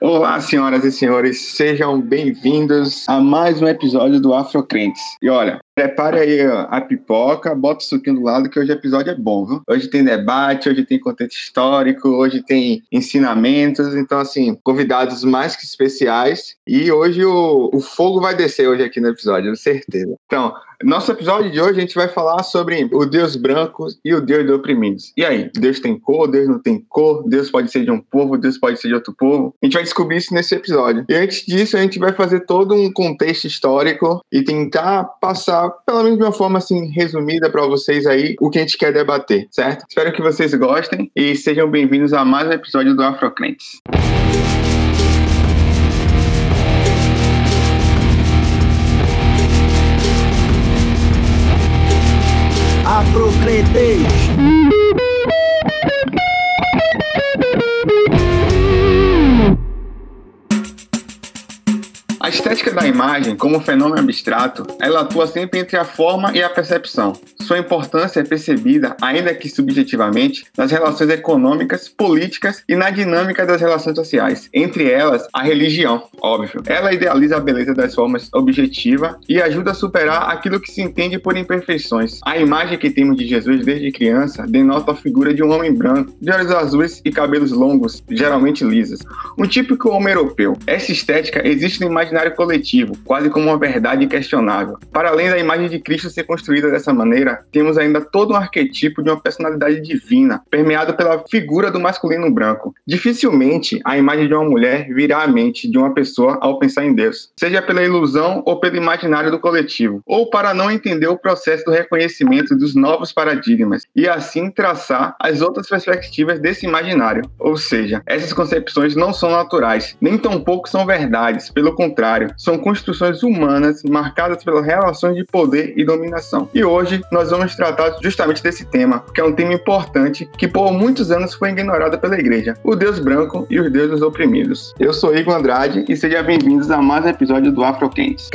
Olá, senhoras e senhores, sejam bem-vindos a mais um episódio do Afrocrentes. E olha, prepare aí a pipoca, bota o suquinho do lado que hoje o episódio é bom, viu? Hoje tem debate, hoje tem contexto histórico, hoje tem ensinamentos, então assim, convidados mais que especiais e hoje o, o fogo vai descer hoje aqui no episódio, com certeza. Então, nosso episódio de hoje a gente vai falar sobre o Deus branco e o Deus de oprimidos. E aí, Deus tem cor, Deus não tem cor, Deus pode ser de um povo, Deus pode ser de outro povo. A gente vai descobrir isso nesse episódio. E antes disso, a gente vai fazer todo um contexto histórico e tentar passar, pelo menos de uma forma assim resumida para vocês aí, o que a gente quer debater, certo? Espero que vocês gostem e sejam bem-vindos a mais um episódio do Afrocrentes. Afrocrentes. A estética da imagem, como fenômeno abstrato, ela atua sempre entre a forma e a percepção. Sua importância é percebida, ainda que subjetivamente, nas relações econômicas, políticas e na dinâmica das relações sociais. Entre elas, a religião, óbvio. Ela idealiza a beleza das formas objetiva e ajuda a superar aquilo que se entende por imperfeições. A imagem que temos de Jesus desde criança denota a figura de um homem branco, de olhos azuis e cabelos longos, geralmente lisos. Um típico homem europeu. Essa estética existe no imaginário coletivo, quase como uma verdade inquestionável. Para além da imagem de Cristo ser construída dessa maneira, temos ainda todo um arquetipo de uma personalidade divina, permeado pela figura do masculino branco. Dificilmente a imagem de uma mulher virá à mente de uma pessoa ao pensar em Deus, seja pela ilusão ou pelo imaginário do coletivo, ou para não entender o processo do reconhecimento dos novos paradigmas e assim traçar as outras perspectivas desse imaginário. Ou seja, essas concepções não são naturais, nem tampouco são verdades, pelo contrário, são construções humanas marcadas pelas relações de poder e dominação. E hoje nós vamos tratar justamente desse tema, que é um tema importante que por muitos anos foi ignorado pela igreja: o Deus branco e os deuses oprimidos. Eu sou Igor Andrade e sejam bem-vindos a mais um episódio do Afrocast.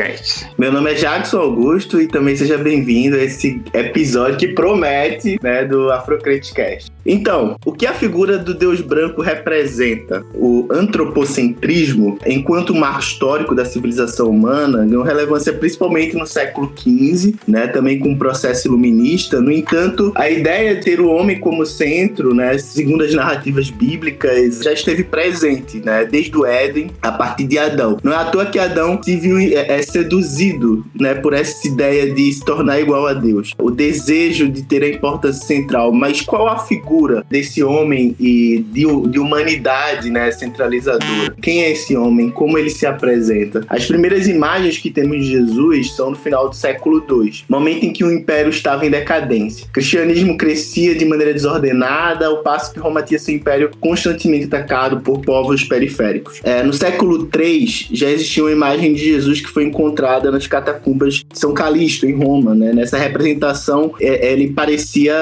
Meu nome é Jackson Augusto e também seja bem-vindo a esse episódio que promete, né, do Afrocast. Então, o que a figura do Deus branco representa? O antropocentrismo, enquanto marco histórico da civilização humana, ganhou relevância principalmente no século XV, né, também com o processo iluminista. No entanto, a ideia de ter o homem como centro, né, segundo as narrativas bíblicas, já esteve presente, né, desde o Éden, a partir de Adão. Não é à toa que Adão se viu é, é seduzido, né, por essa ideia de se tornar igual a Deus. O desejo de ter a importância central, mas qual a figura desse homem e de, de humanidade, né, centralizadora? Quem é esse homem? Como ele se apresenta? As primeiras imagens que temos de Jesus são no final do século II, momento em que o império estava em decadência. O cristianismo crescia de maneira desordenada, ao passo que Roma tinha seu império constantemente atacado por povos periféricos. É, no século III já existia uma imagem de Jesus que foi encontrada nas catacumbas de São Calixto, em Roma. Né? Nessa representação, é, ele parecia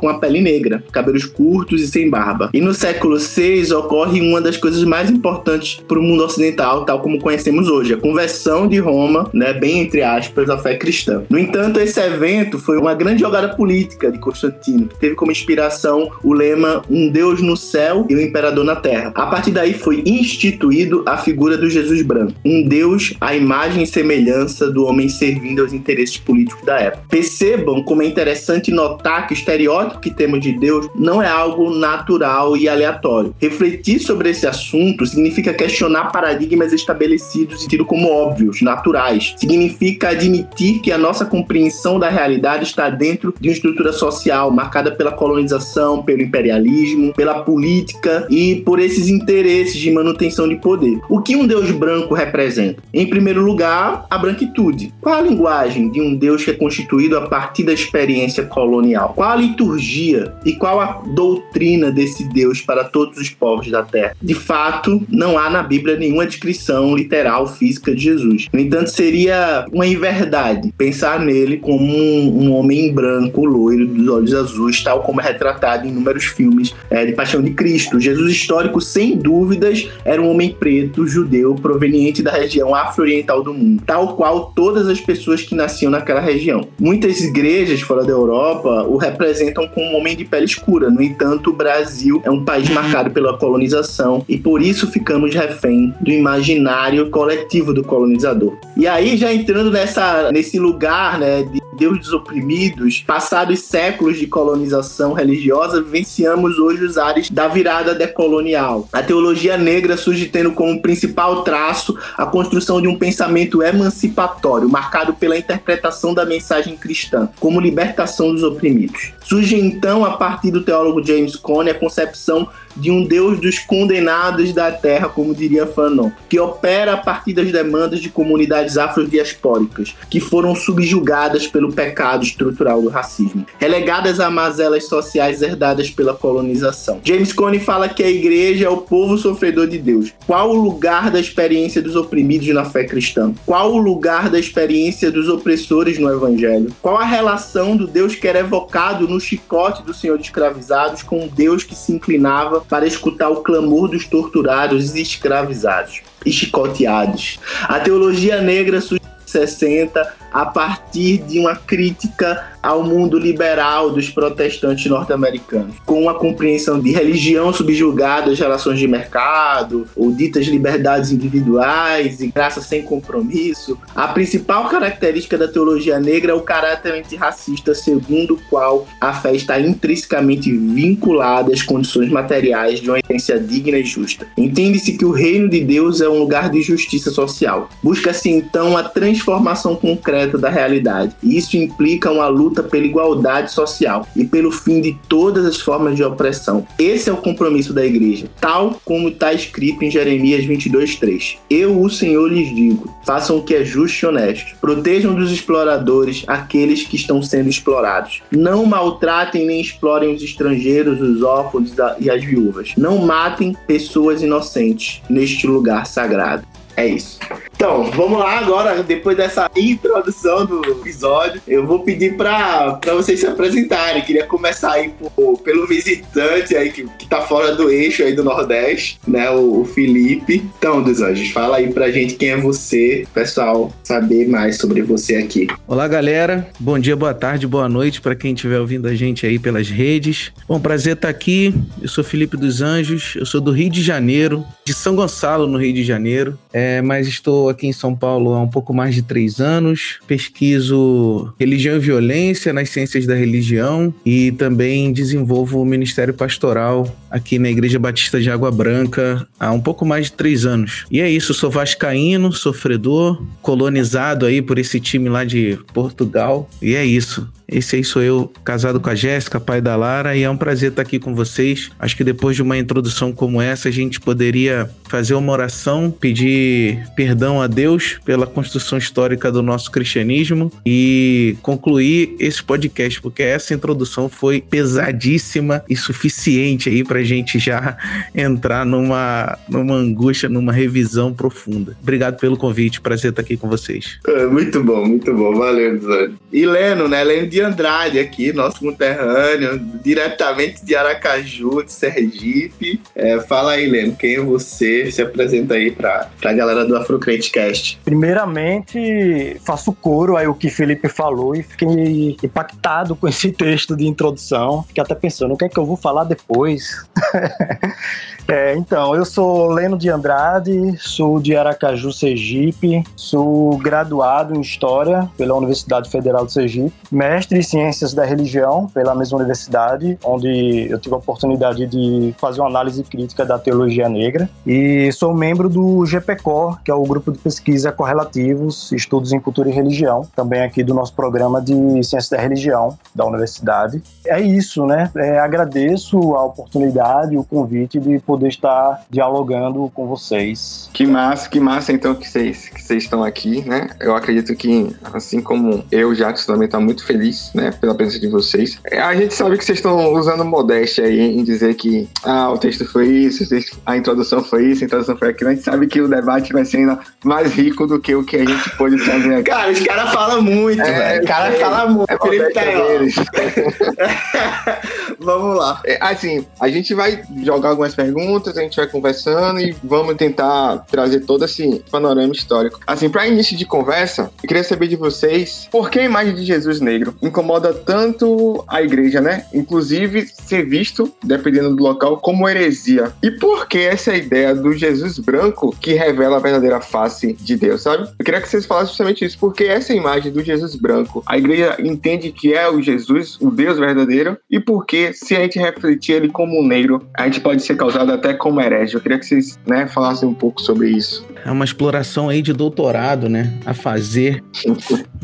com a pele negra, cabelos curtos e sem barba. E no século VI ocorre uma das coisas mais importantes para o mundo ocidental, tal como conhecemos hoje, a conversão de Roma, né, bem entre aspas, à fé cristã. No entanto, esse evento foi uma grande jogada política de Constantino, que teve como inspiração o lema Um Deus no céu e um imperador na terra. A partir daí foi instituído a figura do Jesus branco, um Deus à imagem e semelhança do homem servindo aos interesses políticos da época. Percebam como é interessante notar que o estereótipo que temos de Deus não é algo natural e aleatório. Refletir sobre esse assunto significa questionar paradigmas estabelecidos e tido como óbvios, naturais. Significa admitir que a nossa compreensão da realidade está dentro de uma estrutura social marcada pela colonização, pelo imperialismo, pela política e por esses interesses de manutenção de poder. O que um Deus branco representa? Em primeiro lugar, a branquitude. Qual a linguagem de um Deus que é constituído a partir da experiência colonial? Qual a liturgia e qual a doutrina desse Deus para todos os povos da Terra? De fato, não há na Bíblia nenhuma descrição literal física de Jesus. No entanto, seria uma inverdade pensar nele como um, um homem branco, loiro, dos olhos azuis, tal como é retratado em inúmeros filmes é, de Paixão de Cristo. Jesus histórico, sem dúvidas, era um homem preto, judeu, proveniente da região afro-oriental do mundo, tal qual todas as pessoas que nasciam naquela região. Muitas igrejas fora da Europa o representam como um homem de pele escura, No entanto, o Brasil é um país marcado pela colonização e por isso ficamos refém do imaginário coletivo do colonizador. E aí, já entrando nessa, nesse lugar né, de Deus dos oprimidos, passados séculos de colonização religiosa, vivenciamos hoje os ares da virada decolonial. A teologia negra surge tendo como principal traço a construção de um pensamento emancipatório, marcado pela interpretação da mensagem cristã, como libertação dos oprimidos. Surge então, a partir do teólogo James Cone, a concepção de um Deus dos condenados da terra, como diria Fanon, que opera a partir das demandas de comunidades afrodiaspóricas, que foram subjugadas pelo pecado estrutural do racismo, relegadas a mazelas sociais herdadas pela colonização. James Cone fala que a igreja é o povo sofredor de Deus. Qual o lugar da experiência dos oprimidos na fé cristã? Qual o lugar da experiência dos opressores no evangelho? Qual a relação do Deus que era evocado no chicote do Senhor de escravizados com o Deus que se inclinava para escutar o clamor dos torturados e escravizados e chicoteados. A teologia negra surgiu em 60 a partir de uma crítica ao mundo liberal dos protestantes norte-americanos, com a compreensão de religião subjugada às relações de mercado, ou ditas liberdades individuais e graça sem compromisso. A principal característica da teologia negra é o caráter antirracista, segundo o qual a fé está intrinsecamente vinculada às condições materiais de uma existência digna e justa. Entende-se que o reino de Deus é um lugar de justiça social. Busca-se então a transformação concreta concreta da realidade. E isso implica uma luta pela igualdade social e pelo fim de todas as formas de opressão. Esse é o compromisso da igreja, tal como está escrito em Jeremias 22:3. Eu, o Senhor, lhes digo: façam o que é justo e honesto. Protejam dos exploradores aqueles que estão sendo explorados. Não maltratem nem explorem os estrangeiros, os órfãos e as viúvas. Não matem pessoas inocentes neste lugar sagrado. É isso. Então, vamos lá agora, depois dessa introdução do episódio, eu vou pedir para vocês se apresentarem. Queria começar aí por, pelo visitante aí que, que tá fora do eixo aí do Nordeste, né, o, o Felipe. Então, dos anjos, fala aí pra gente quem é você, pessoal, saber mais sobre você aqui. Olá, galera. Bom dia, boa tarde, boa noite para quem estiver ouvindo a gente aí pelas redes. Bom, prazer estar aqui. Eu sou Felipe dos Anjos, eu sou do Rio de Janeiro, de São Gonçalo, no Rio de Janeiro, é, mas estou aqui em São Paulo há um pouco mais de três anos. Pesquiso religião e violência nas ciências da religião e também desenvolvo o Ministério Pastoral aqui na Igreja Batista de Água Branca há um pouco mais de três anos. E é isso, sou vascaíno, sofredor, colonizado aí por esse time lá de Portugal. E é isso. Esse aí sou eu, casado com a Jéssica, pai da Lara, e é um prazer estar aqui com vocês. Acho que depois de uma introdução como essa, a gente poderia fazer uma oração, pedir perdão a Deus pela construção histórica do nosso cristianismo e concluir esse podcast, porque essa introdução foi pesadíssima e suficiente aí pra gente já entrar numa, numa angústia, numa revisão profunda. Obrigado pelo convite, prazer estar aqui com vocês. É, muito bom, muito bom, valeu, Zé. E Leno, né? Leno de Andrade aqui, nosso conterrâneo, diretamente de Aracaju, de Sergipe. É, fala aí, Leno, quem é você? Se apresenta aí pra, pra galera do Afrocritcast. Primeiramente, faço coro aí o que Felipe falou e fiquei impactado com esse texto de introdução. Fiquei até pensando, o que é que eu vou falar depois? É, então, eu sou Leno de Andrade, sou de Aracaju, Sergipe, sou graduado em História pela Universidade Federal de Sergipe, mestre em Ciências da Religião pela mesma universidade, onde eu tive a oportunidade de fazer uma análise crítica da teologia negra, e sou membro do GPCOR, que é o grupo de pesquisa correlativos, estudos em cultura e religião, também aqui do nosso programa de Ciências da Religião da universidade. É isso, né? É, agradeço a oportunidade, o convite de poder poder estar dialogando com vocês. Que massa, que massa então que vocês que vocês estão aqui, né? Eu acredito que, assim como eu, Jackson também está muito feliz, né, pela presença de vocês. É, a gente sabe que vocês estão usando modéstia aí em dizer que ah, o texto foi isso, a introdução foi isso, a introdução foi aquilo. A gente sabe que o debate vai ser ainda mais rico do que o que a gente pôde fazer aqui. Cara, os caras falam muito, é, velho. O cara fala muito. É Felipe tá Vamos lá. É, assim, a gente vai jogar algumas perguntas perguntas, a gente vai conversando e vamos tentar trazer todo esse panorama histórico. Assim, para início de conversa, eu queria saber de vocês por que a imagem de Jesus negro incomoda tanto a igreja, né? Inclusive ser visto, dependendo do local, como heresia. E por que essa ideia do Jesus branco que revela a verdadeira face de Deus, sabe? Eu queria que vocês falassem justamente isso, porque essa imagem do Jesus branco, a igreja entende que é o Jesus, o Deus verdadeiro, e porque se a gente refletir ele como negro, a gente pode ser causado até como herege. Eu queria que vocês, né, falassem um pouco sobre isso. É uma exploração aí de doutorado, né, a fazer.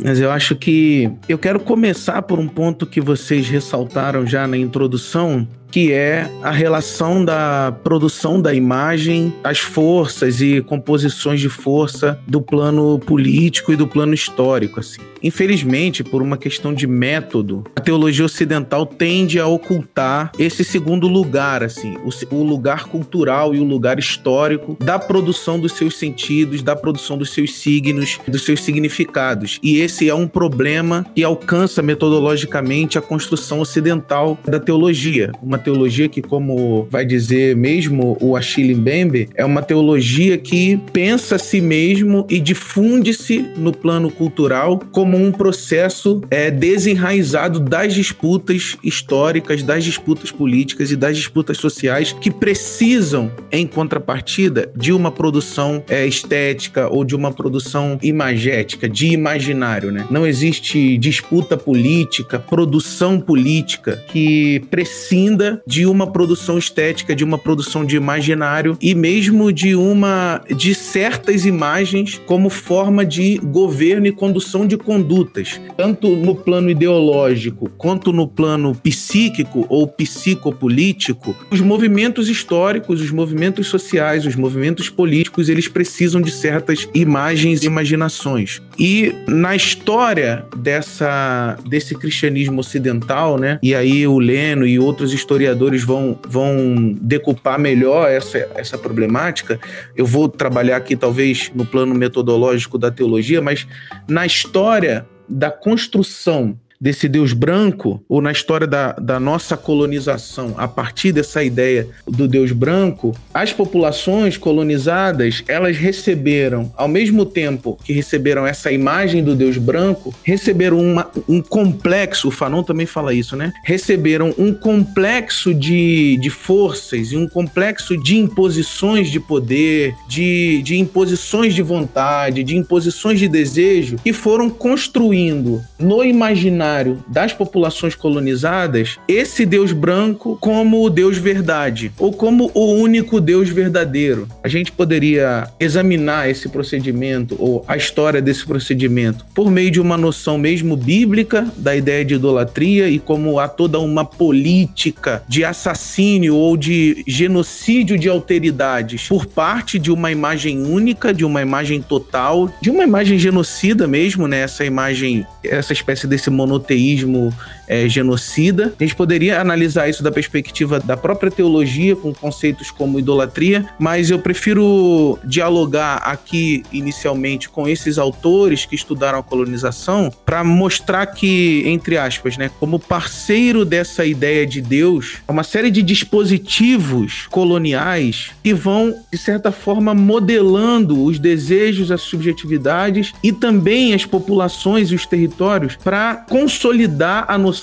Mas eu acho que eu quero começar por um ponto que vocês ressaltaram já na introdução, que é a relação da produção da imagem, as forças e composições de força do plano político e do plano histórico, assim. Infelizmente, por uma questão de método, a teologia ocidental tende a ocultar esse segundo lugar, assim, o, o lugar cultural e o lugar histórico da produção dos seus sentidos, da produção dos seus signos, dos seus significados. E esse é um problema que alcança metodologicamente a construção ocidental da teologia, uma teologia que, como vai dizer mesmo o Achille Mbembe, é uma teologia que pensa a si mesmo e difunde-se no plano cultural como um processo é, desenraizado das disputas históricas, das disputas políticas e das disputas sociais que precisam, em contrapartida, de uma produção é, estética ou de uma produção imagética, de imaginário. Né? Não existe disputa política, produção política que prescinda de uma produção estética, de uma produção de imaginário e mesmo de uma de certas imagens como forma de governo e condução de condutas, tanto no plano ideológico quanto no plano psíquico ou psicopolítico. Os movimentos históricos, os movimentos sociais, os movimentos políticos, eles precisam de certas imagens e imaginações. E na história dessa desse cristianismo ocidental, né? E aí o Leno e outros historiadores historiadores vão, vão decupar melhor essa, essa problemática. Eu vou trabalhar aqui, talvez, no plano metodológico da teologia, mas na história da construção desse Deus branco, ou na história da, da nossa colonização, a partir dessa ideia do Deus branco, as populações colonizadas, elas receberam, ao mesmo tempo que receberam essa imagem do Deus branco, receberam uma, um complexo, o Fanon também fala isso, né? Receberam um complexo de, de forças e um complexo de imposições de poder, de, de imposições de vontade, de imposições de desejo, que foram construindo no imaginário imaginário das populações colonizadas esse Deus branco como o Deus verdade, ou como o único Deus verdadeiro. A gente poderia examinar esse procedimento, ou a história desse procedimento, por meio de uma noção mesmo bíblica da ideia de idolatria e como há toda uma política de assassínio ou de genocídio de alteridades por parte de uma imagem única, de uma imagem total, de uma imagem genocida mesmo, né? Essa imagem, essa espécie desse mono monoteísmo é, genocida. A gente poderia analisar isso da perspectiva da própria teologia, com conceitos como idolatria, mas eu prefiro dialogar aqui inicialmente com esses autores que estudaram a colonização para mostrar que, entre aspas, né, como parceiro dessa ideia de Deus, uma série de dispositivos coloniais que vão, de certa forma, modelando os desejos, as subjetividades e também as populações e os territórios para consolidar a noção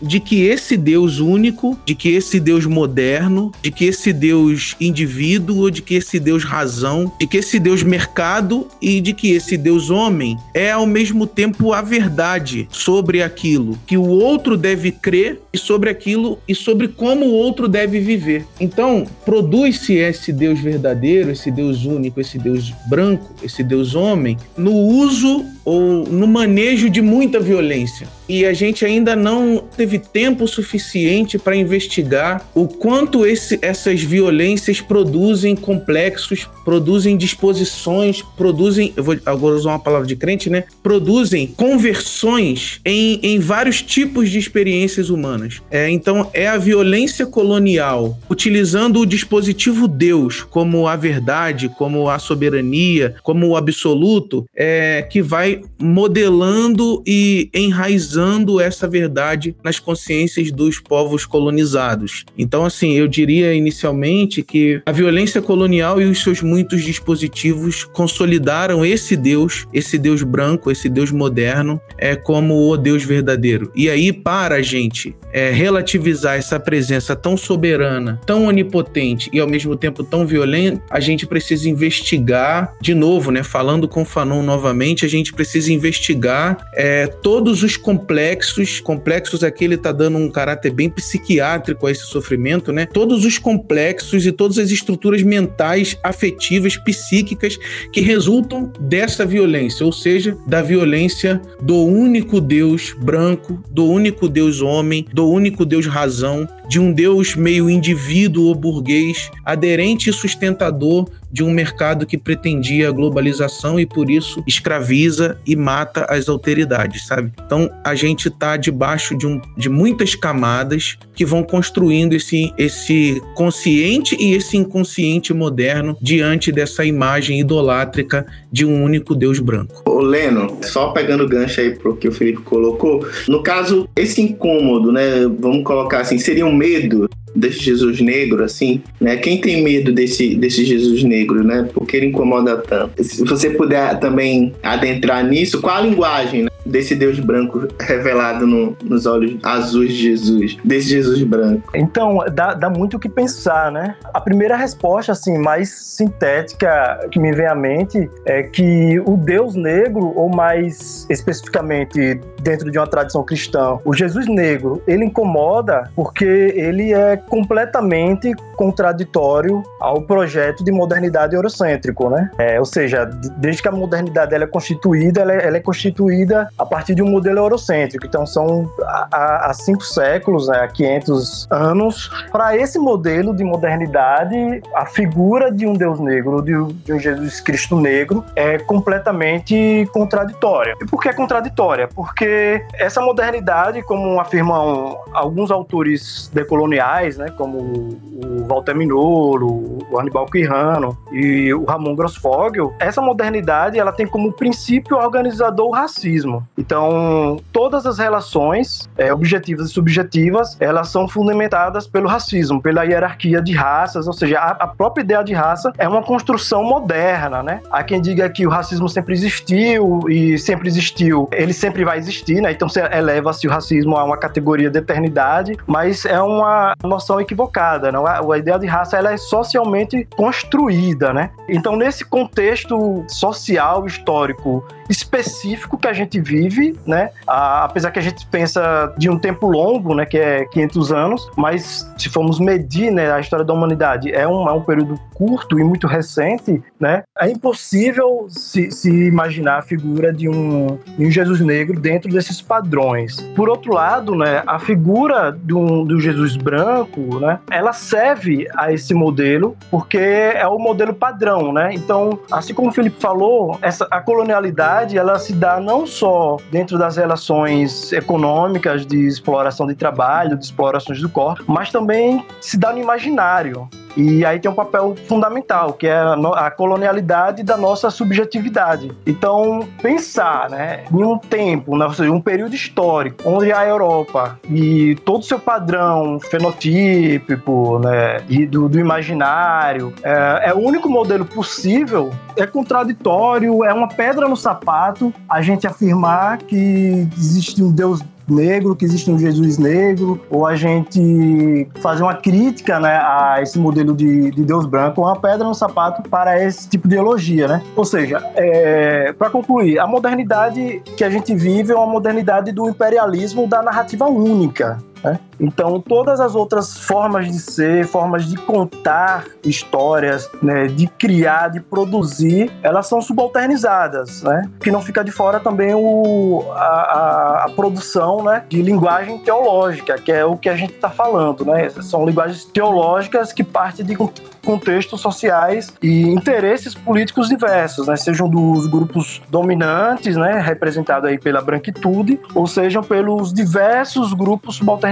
de que esse Deus único, de que esse Deus moderno, de que esse Deus indivíduo, de que esse Deus razão, de que esse Deus mercado e de que esse Deus homem é ao mesmo tempo a verdade sobre aquilo que o outro deve crer e sobre aquilo e sobre como o outro deve viver. Então, produz-se esse Deus verdadeiro, esse Deus único, esse Deus branco, esse Deus homem, no uso ou no manejo de muita violência. E a gente ainda não teve tempo suficiente para investigar o quanto esse, essas violências produzem complexos, produzem disposições, produzem, eu vou agora usar uma palavra de crente, né? Produzem conversões em, em vários tipos de experiências humanas. É, então, é a violência colonial, utilizando o dispositivo Deus como a verdade, como a soberania, como o absoluto, é, que vai modelando e enraizando essa verdade nas consciências dos povos colonizados. Então, assim, eu diria inicialmente que a violência colonial e os seus muitos dispositivos consolidaram esse Deus, esse Deus branco, esse Deus moderno, é como o Deus verdadeiro. E aí, para a gente é, relativizar essa presença tão soberana, tão onipotente e ao mesmo tempo tão violenta, a gente precisa investigar, de novo, né? Falando com Fanon novamente, a gente precisa investigar é, todos os complexos, complexos aqui ele está dando um caráter bem psiquiátrico a esse sofrimento, né? Todos os complexos e todas as estruturas mentais, afetivas, psíquicas que resultam dessa violência, ou seja, da violência do único Deus branco, do único Deus homem, do único Deus razão, de um Deus meio indivíduo ou burguês, aderente e sustentador de um mercado que pretendia a globalização e por isso escraviza e mata as alteridades, sabe? Então a gente está debaixo de, um, de muitas camadas que vão construindo esse, esse consciente e esse inconsciente moderno diante dessa imagem idolátrica de um único Deus branco. Ô Leno, só pegando gancho aí pro que o Felipe colocou, no caso, esse incômodo, né? Vamos colocar assim, seria um medo desse Jesus negro, assim, né? Quem tem medo desse, desse Jesus negro, né? Porque ele incomoda tanto. Se você puder também adentrar nisso, qual a linguagem né? Desse Deus branco revelado no, nos olhos azuis de Jesus, desse Jesus branco? Então, dá, dá muito o que pensar, né? A primeira resposta, assim, mais sintética que me vem à mente é que o Deus negro, ou mais especificamente dentro de uma tradição cristã, o Jesus negro, ele incomoda porque ele é completamente contraditório ao projeto de modernidade eurocêntrico, né? É, ou seja, desde que a modernidade ela é constituída, ela é, ela é, constituída a partir de um modelo eurocêntrico. Então são há, cinco séculos, né, há 500 anos, para esse modelo de modernidade, a figura de um Deus negro, de, de um Jesus Cristo negro, é completamente contraditória. E por que é contraditória? Porque essa modernidade, como afirmam alguns autores decoloniais, né, como o Walter Minolo, o Hannibal Quirrano e o Ramon Grossfogel, essa modernidade ela tem como princípio organizador o racismo. Então, todas as relações é, objetivas e subjetivas, elas são fundamentadas pelo racismo, pela hierarquia de raças, ou seja, a, a própria ideia de raça é uma construção moderna, né? Há quem diga que o racismo sempre existiu e sempre existiu, ele sempre vai existir, né? Então, eleva-se o racismo a uma categoria de eternidade, mas é uma noção equivocada, não? A, a ideia de raça ela é socialmente construída, né? Então, nesse contexto social, histórico específico que a gente vive, né? Apesar que a gente pensa de um tempo longo, né? Que é 500 anos, mas se formos medir, né? A história da humanidade é um, é um período curto e muito recente, né? É impossível se, se imaginar a figura de um, de um Jesus negro dentro desses padrões. Por outro lado, né? A figura do, do Jesus branco, né? Ela serve a esse modelo porque é o modelo padrão, né? Então, assim como o Felipe falou, essa, a colonialidade ela se dá não só dentro das relações econômicas de exploração de trabalho, de explorações do corpo, mas também se dá no imaginário. E aí tem um papel fundamental, que é a colonialidade da nossa subjetividade. Então, pensar né, em um tempo, né, um período histórico, onde a Europa e todo o seu padrão fenotípico né, e do, do imaginário é, é o único modelo possível, é contraditório, é uma pedra no sapato a gente afirmar que existe um Deus negro, que existe um Jesus negro, ou a gente fazer uma crítica né, a esse modelo de, de Deus branco, uma pedra no sapato para esse tipo de ideologia, né? Ou seja, é, para concluir, a modernidade que a gente vive é uma modernidade do imperialismo da narrativa única, né? Então, todas as outras formas de ser, formas de contar histórias, né, de criar, de produzir, elas são subalternizadas, né? Que não fica de fora também o, a, a, produção né, de linguagem teológica, que é o que a gente está falando, né? São linguagens teológicas que partem de contextos sociais e interesses políticos diversos, né? Sejam dos grupos dominantes, né, representados aí pela branquitude, ou sejam pelos diversos grupos subalternizados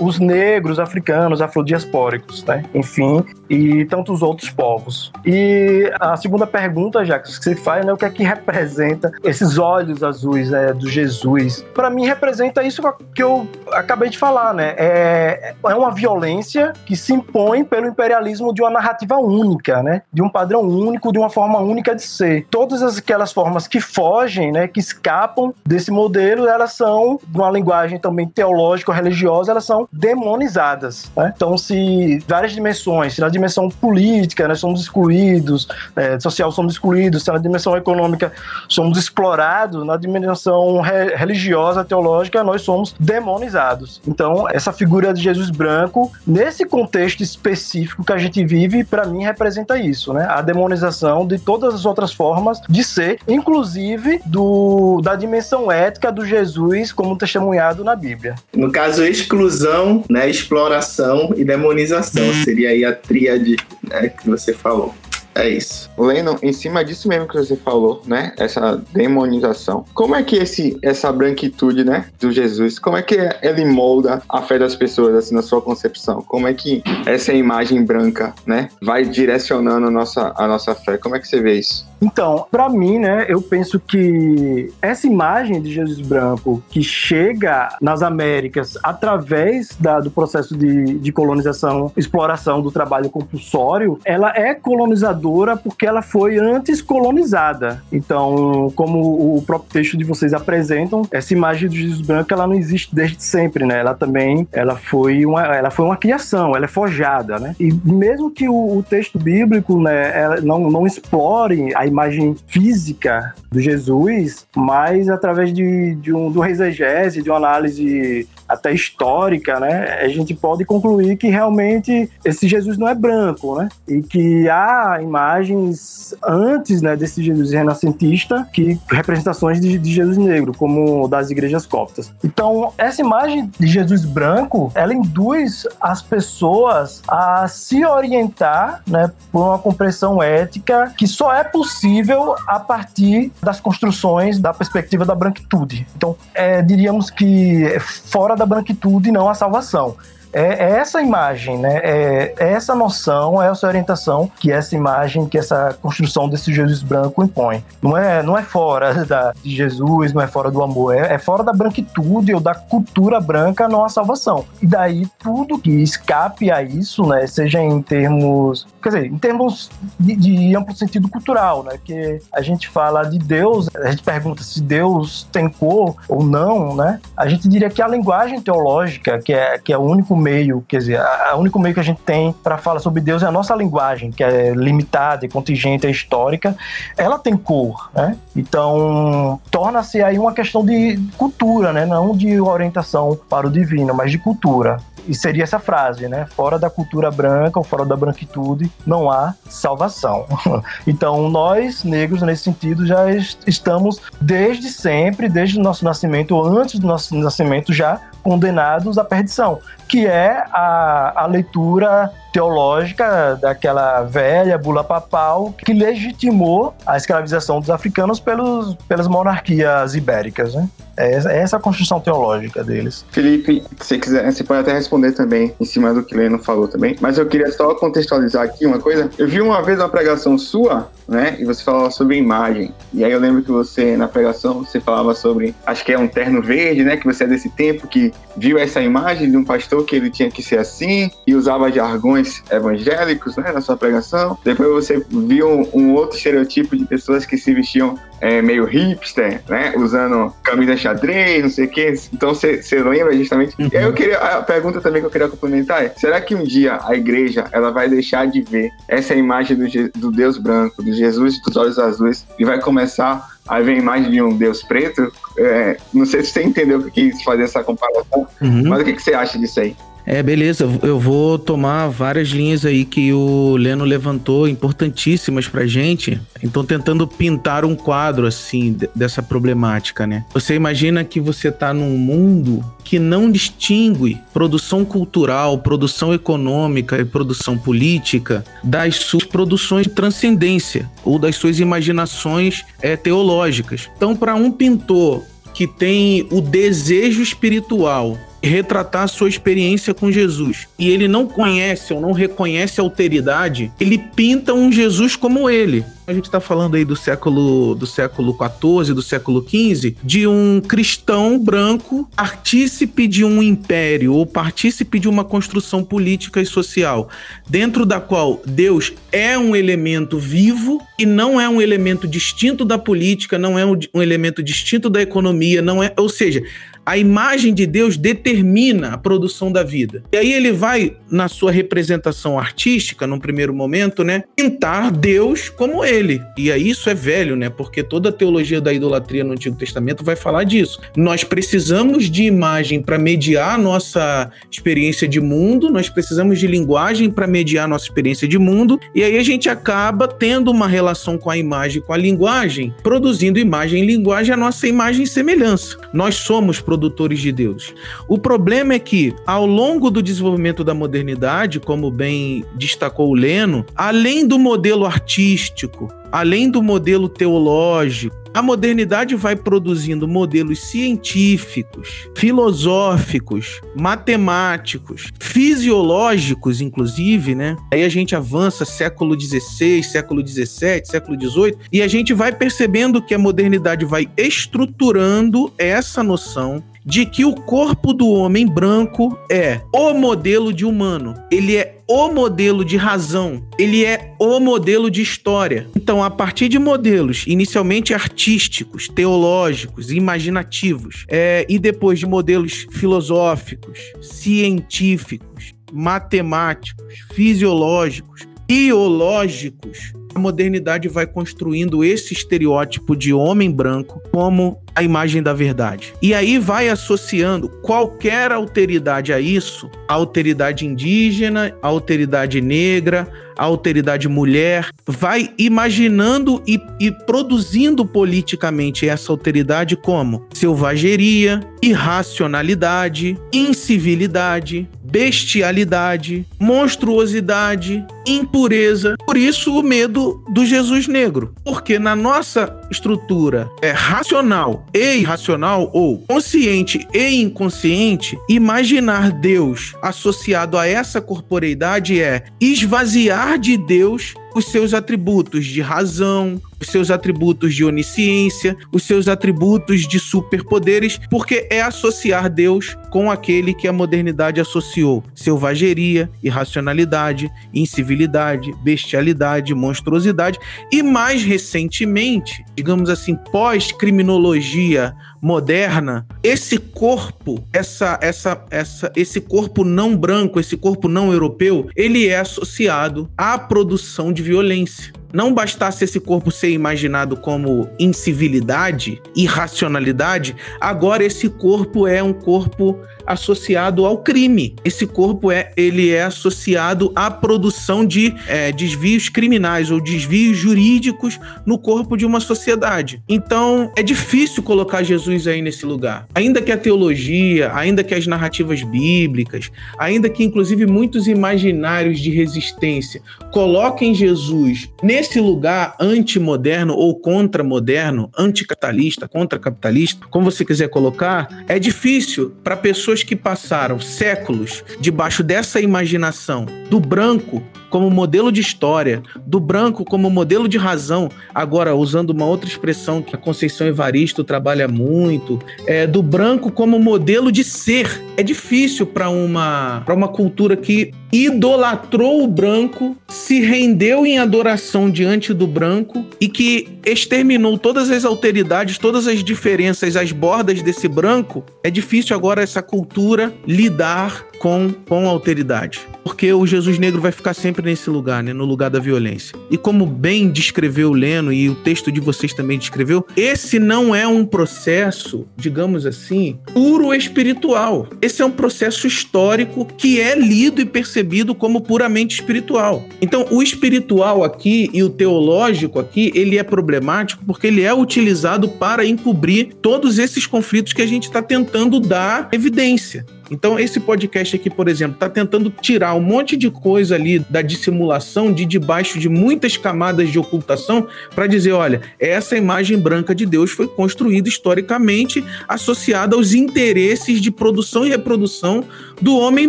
os negros, africanos, afrodiaspóricos, né? Enfim, e tantos outros povos. E a segunda pergunta, Jacques, que você faz, né, o que é que representa esses olhos azuis né, do Jesus? Para mim, representa isso que eu acabei de falar, né? É, é uma violência que se impõe pelo imperialismo de uma narrativa única, né? De um padrão único, de uma forma única de ser. Todas aquelas formas que fogem, né, que escapam desse modelo, elas são, de uma linguagem também teológica ou religiosa, elas são demonizadas. Né? Então, se várias dimensões, se na dimensão política nós somos excluídos, é, social somos excluídos, se na dimensão econômica somos explorados, na dimensão re religiosa, teológica, nós somos demonizados. Então, essa figura de Jesus branco, nesse contexto específico que a gente vive, para mim representa isso, né? A demonização de todas as outras formas de ser, inclusive do, da dimensão ética do Jesus como testemunhado na Bíblia. No caso, exclusão, né, exploração e demonização seria aí a tríade né, que você falou. É isso. Lennon, em cima disso mesmo que você falou, né? Essa demonização. Como é que esse, essa branquitude, né? Do Jesus, como é que ele molda a fé das pessoas, assim, na sua concepção? Como é que essa imagem branca, né? Vai direcionando a nossa, a nossa fé? Como é que você vê isso? Então, para mim, né, eu penso que essa imagem de Jesus branco que chega nas Américas através da, do processo de, de colonização, exploração do trabalho compulsório, ela é colonizadora porque ela foi antes colonizada. Então, como o próprio texto de vocês apresentam, essa imagem de Jesus branco ela não existe desde sempre, né? Ela também, ela foi uma, ela foi uma criação, ela é forjada, né? E mesmo que o, o texto bíblico, né, não, não explore a imagem física do Jesus, mas através de, de um, do exegese, de uma análise até histórica, né, a gente pode concluir que realmente esse Jesus não é branco, né, e que há imagens antes, né, desse Jesus renascentista, que representações de, de Jesus negro, como das igrejas coptas. Então, essa imagem de Jesus branco, ela induz as pessoas a se orientar, né, por uma compreensão ética que só é possível a partir das construções da perspectiva da branquitude. Então, é, diríamos que fora da branquitude e não a salvação. É, é, essa imagem, né? É, é, essa noção, é essa orientação que essa imagem, que essa construção desse Jesus branco impõe. Não é, não é fora da, de Jesus, não é fora do amor, é, é fora da branquitude ou da cultura branca, não a salvação. E daí tudo que escape a isso, né? Seja em termos, quer dizer, em termos de, de amplo sentido cultural, né? Que a gente fala de Deus, a gente pergunta se Deus tem cor ou não, né? A gente diria que a linguagem teológica, que é, que é o único meio, quer dizer, o único meio que a gente tem para falar sobre Deus é a nossa linguagem, que é limitada, contingente, é histórica. Ela tem cor, né? Então, torna-se aí uma questão de cultura, né? Não de orientação para o divino, mas de cultura. E seria essa frase, né? Fora da cultura branca ou fora da branquitude não há salvação. então, nós, negros, nesse sentido, já estamos desde sempre, desde o nosso nascimento, ou antes do nosso nascimento, já condenados à perdição, que é a, a leitura teológica daquela velha bula papal que legitimou a escravização dos africanos pelos, pelas monarquias ibéricas. Né? É essa é a construção teológica deles. Felipe, se quiser, você pode até responder também em cima do que Leno falou também, mas eu queria só contextualizar aqui uma coisa. Eu vi uma vez uma pregação sua, né, e você falava sobre imagem. E aí eu lembro que você, na pregação, você falava sobre, acho que é um terno verde, né, que você é desse tempo que viu essa imagem de um pastor que ele tinha que ser assim e usava jargões evangélicos, né, na sua pregação. Depois você viu um, um outro estereotipo de pessoas que se vestiam é, meio hipster, né, usando camisa xadrez, não sei o que. Então você lembra justamente. Uhum. E aí eu queria, a pergunta também que eu queria complementar é, será que um dia a igreja ela vai deixar de ver essa imagem do, do Deus branco, do Jesus dos olhos azuis e vai começar a ver a imagem de um Deus preto. É, não sei se você entendeu o que quis fazer essa comparação, uhum. mas o que, que você acha disso aí? É, beleza. Eu vou tomar várias linhas aí que o Leno levantou, importantíssimas pra gente. Então, tentando pintar um quadro, assim, dessa problemática, né? Você imagina que você tá num mundo que não distingue produção cultural, produção econômica e produção política das suas produções de transcendência ou das suas imaginações é, teológicas. Então, para um pintor que tem o desejo espiritual retratar a sua experiência com Jesus e ele não conhece ou não reconhece a alteridade, ele pinta um Jesus como ele. A gente está falando aí do século do século 14, do século 15, de um cristão branco partícipe de um império ou partícipe de uma construção política e social, dentro da qual Deus é um elemento vivo e não é um elemento distinto da política, não é um, um elemento distinto da economia, não é, ou seja, a imagem de Deus determina a produção da vida. E aí ele vai, na sua representação artística, num primeiro momento, né, pintar Deus como ele. E aí isso é velho, né? Porque toda a teologia da idolatria no Antigo Testamento vai falar disso. Nós precisamos de imagem para mediar a nossa experiência de mundo, nós precisamos de linguagem para mediar a nossa experiência de mundo, e aí a gente acaba tendo uma relação com a imagem, com a linguagem, produzindo imagem e linguagem a nossa imagem e semelhança. Nós somos produtores de Deus. O problema é que, ao longo do desenvolvimento da modernidade, como bem destacou o Leno, além do modelo artístico, além do modelo teológico, a modernidade vai produzindo modelos científicos, filosóficos, matemáticos, fisiológicos, inclusive, né? Aí a gente avança século XVI, século XVII, século XVIII, e a gente vai percebendo que a modernidade vai estruturando essa noção de que o corpo do homem branco é o modelo de humano. Ele é o modelo de razão, ele é o modelo de história. Então, a partir de modelos inicialmente artísticos, teológicos, imaginativos, é, e depois de modelos filosóficos, científicos, matemáticos, fisiológicos, biológicos, a modernidade vai construindo esse estereótipo de homem branco como a imagem da verdade. E aí vai associando qualquer alteridade a isso, a alteridade indígena, a alteridade negra, a alteridade mulher, vai imaginando e, e produzindo politicamente essa alteridade como selvageria, irracionalidade, incivilidade, bestialidade, monstruosidade, impureza. Por isso o medo do Jesus negro, porque na nossa estrutura é racional e irracional ou consciente e inconsciente, imaginar Deus associado a essa corporeidade é esvaziar de Deus os seus atributos de razão, os seus atributos de onisciência, os seus atributos de superpoderes, porque é associar Deus com aquele que a modernidade associou: selvageria, irracionalidade, incivilidade, bestialidade, monstruosidade. E mais recentemente, digamos assim, pós-criminologia moderna, esse corpo, essa, essa, essa, esse corpo não branco, esse corpo não europeu, ele é associado à produção de violência. Não bastasse esse corpo ser imaginado como incivilidade, irracionalidade, agora esse corpo é um corpo associado ao crime. Esse corpo é ele é associado à produção de é, desvios criminais ou desvios jurídicos no corpo de uma sociedade. Então é difícil colocar Jesus aí nesse lugar. Ainda que a teologia, ainda que as narrativas bíblicas, ainda que inclusive muitos imaginários de resistência coloquem Jesus nesse lugar antimoderno ou contramoderno, anticapitalista, contracapitalista, como você quiser colocar, é difícil para pessoas que passaram séculos debaixo dessa imaginação do branco como modelo de história, do branco como modelo de razão, agora usando uma outra expressão que a Conceição Evaristo trabalha muito, é do branco como modelo de ser. É difícil para uma, uma cultura que idolatrou o branco, se rendeu em adoração diante do branco e que exterminou todas as alteridades, todas as diferenças, as bordas desse branco. É difícil agora essa cultura lidar com, com alteridade. Porque o Jesus negro vai ficar sempre nesse lugar, né? No lugar da violência. E como bem descreveu Leno e o texto de vocês também descreveu, esse não é um processo, digamos assim, puro espiritual. Esse é um processo histórico que é lido e percebido como puramente espiritual. Então, o espiritual aqui e o teológico aqui, ele é problemático porque ele é utilizado para encobrir todos esses conflitos que a gente está tentando dar evidência. Então, esse podcast aqui, por exemplo, está tentando tirar um monte de coisa ali da dissimulação, de debaixo de muitas camadas de ocultação, para dizer: olha, essa imagem branca de Deus foi construída historicamente associada aos interesses de produção e reprodução do homem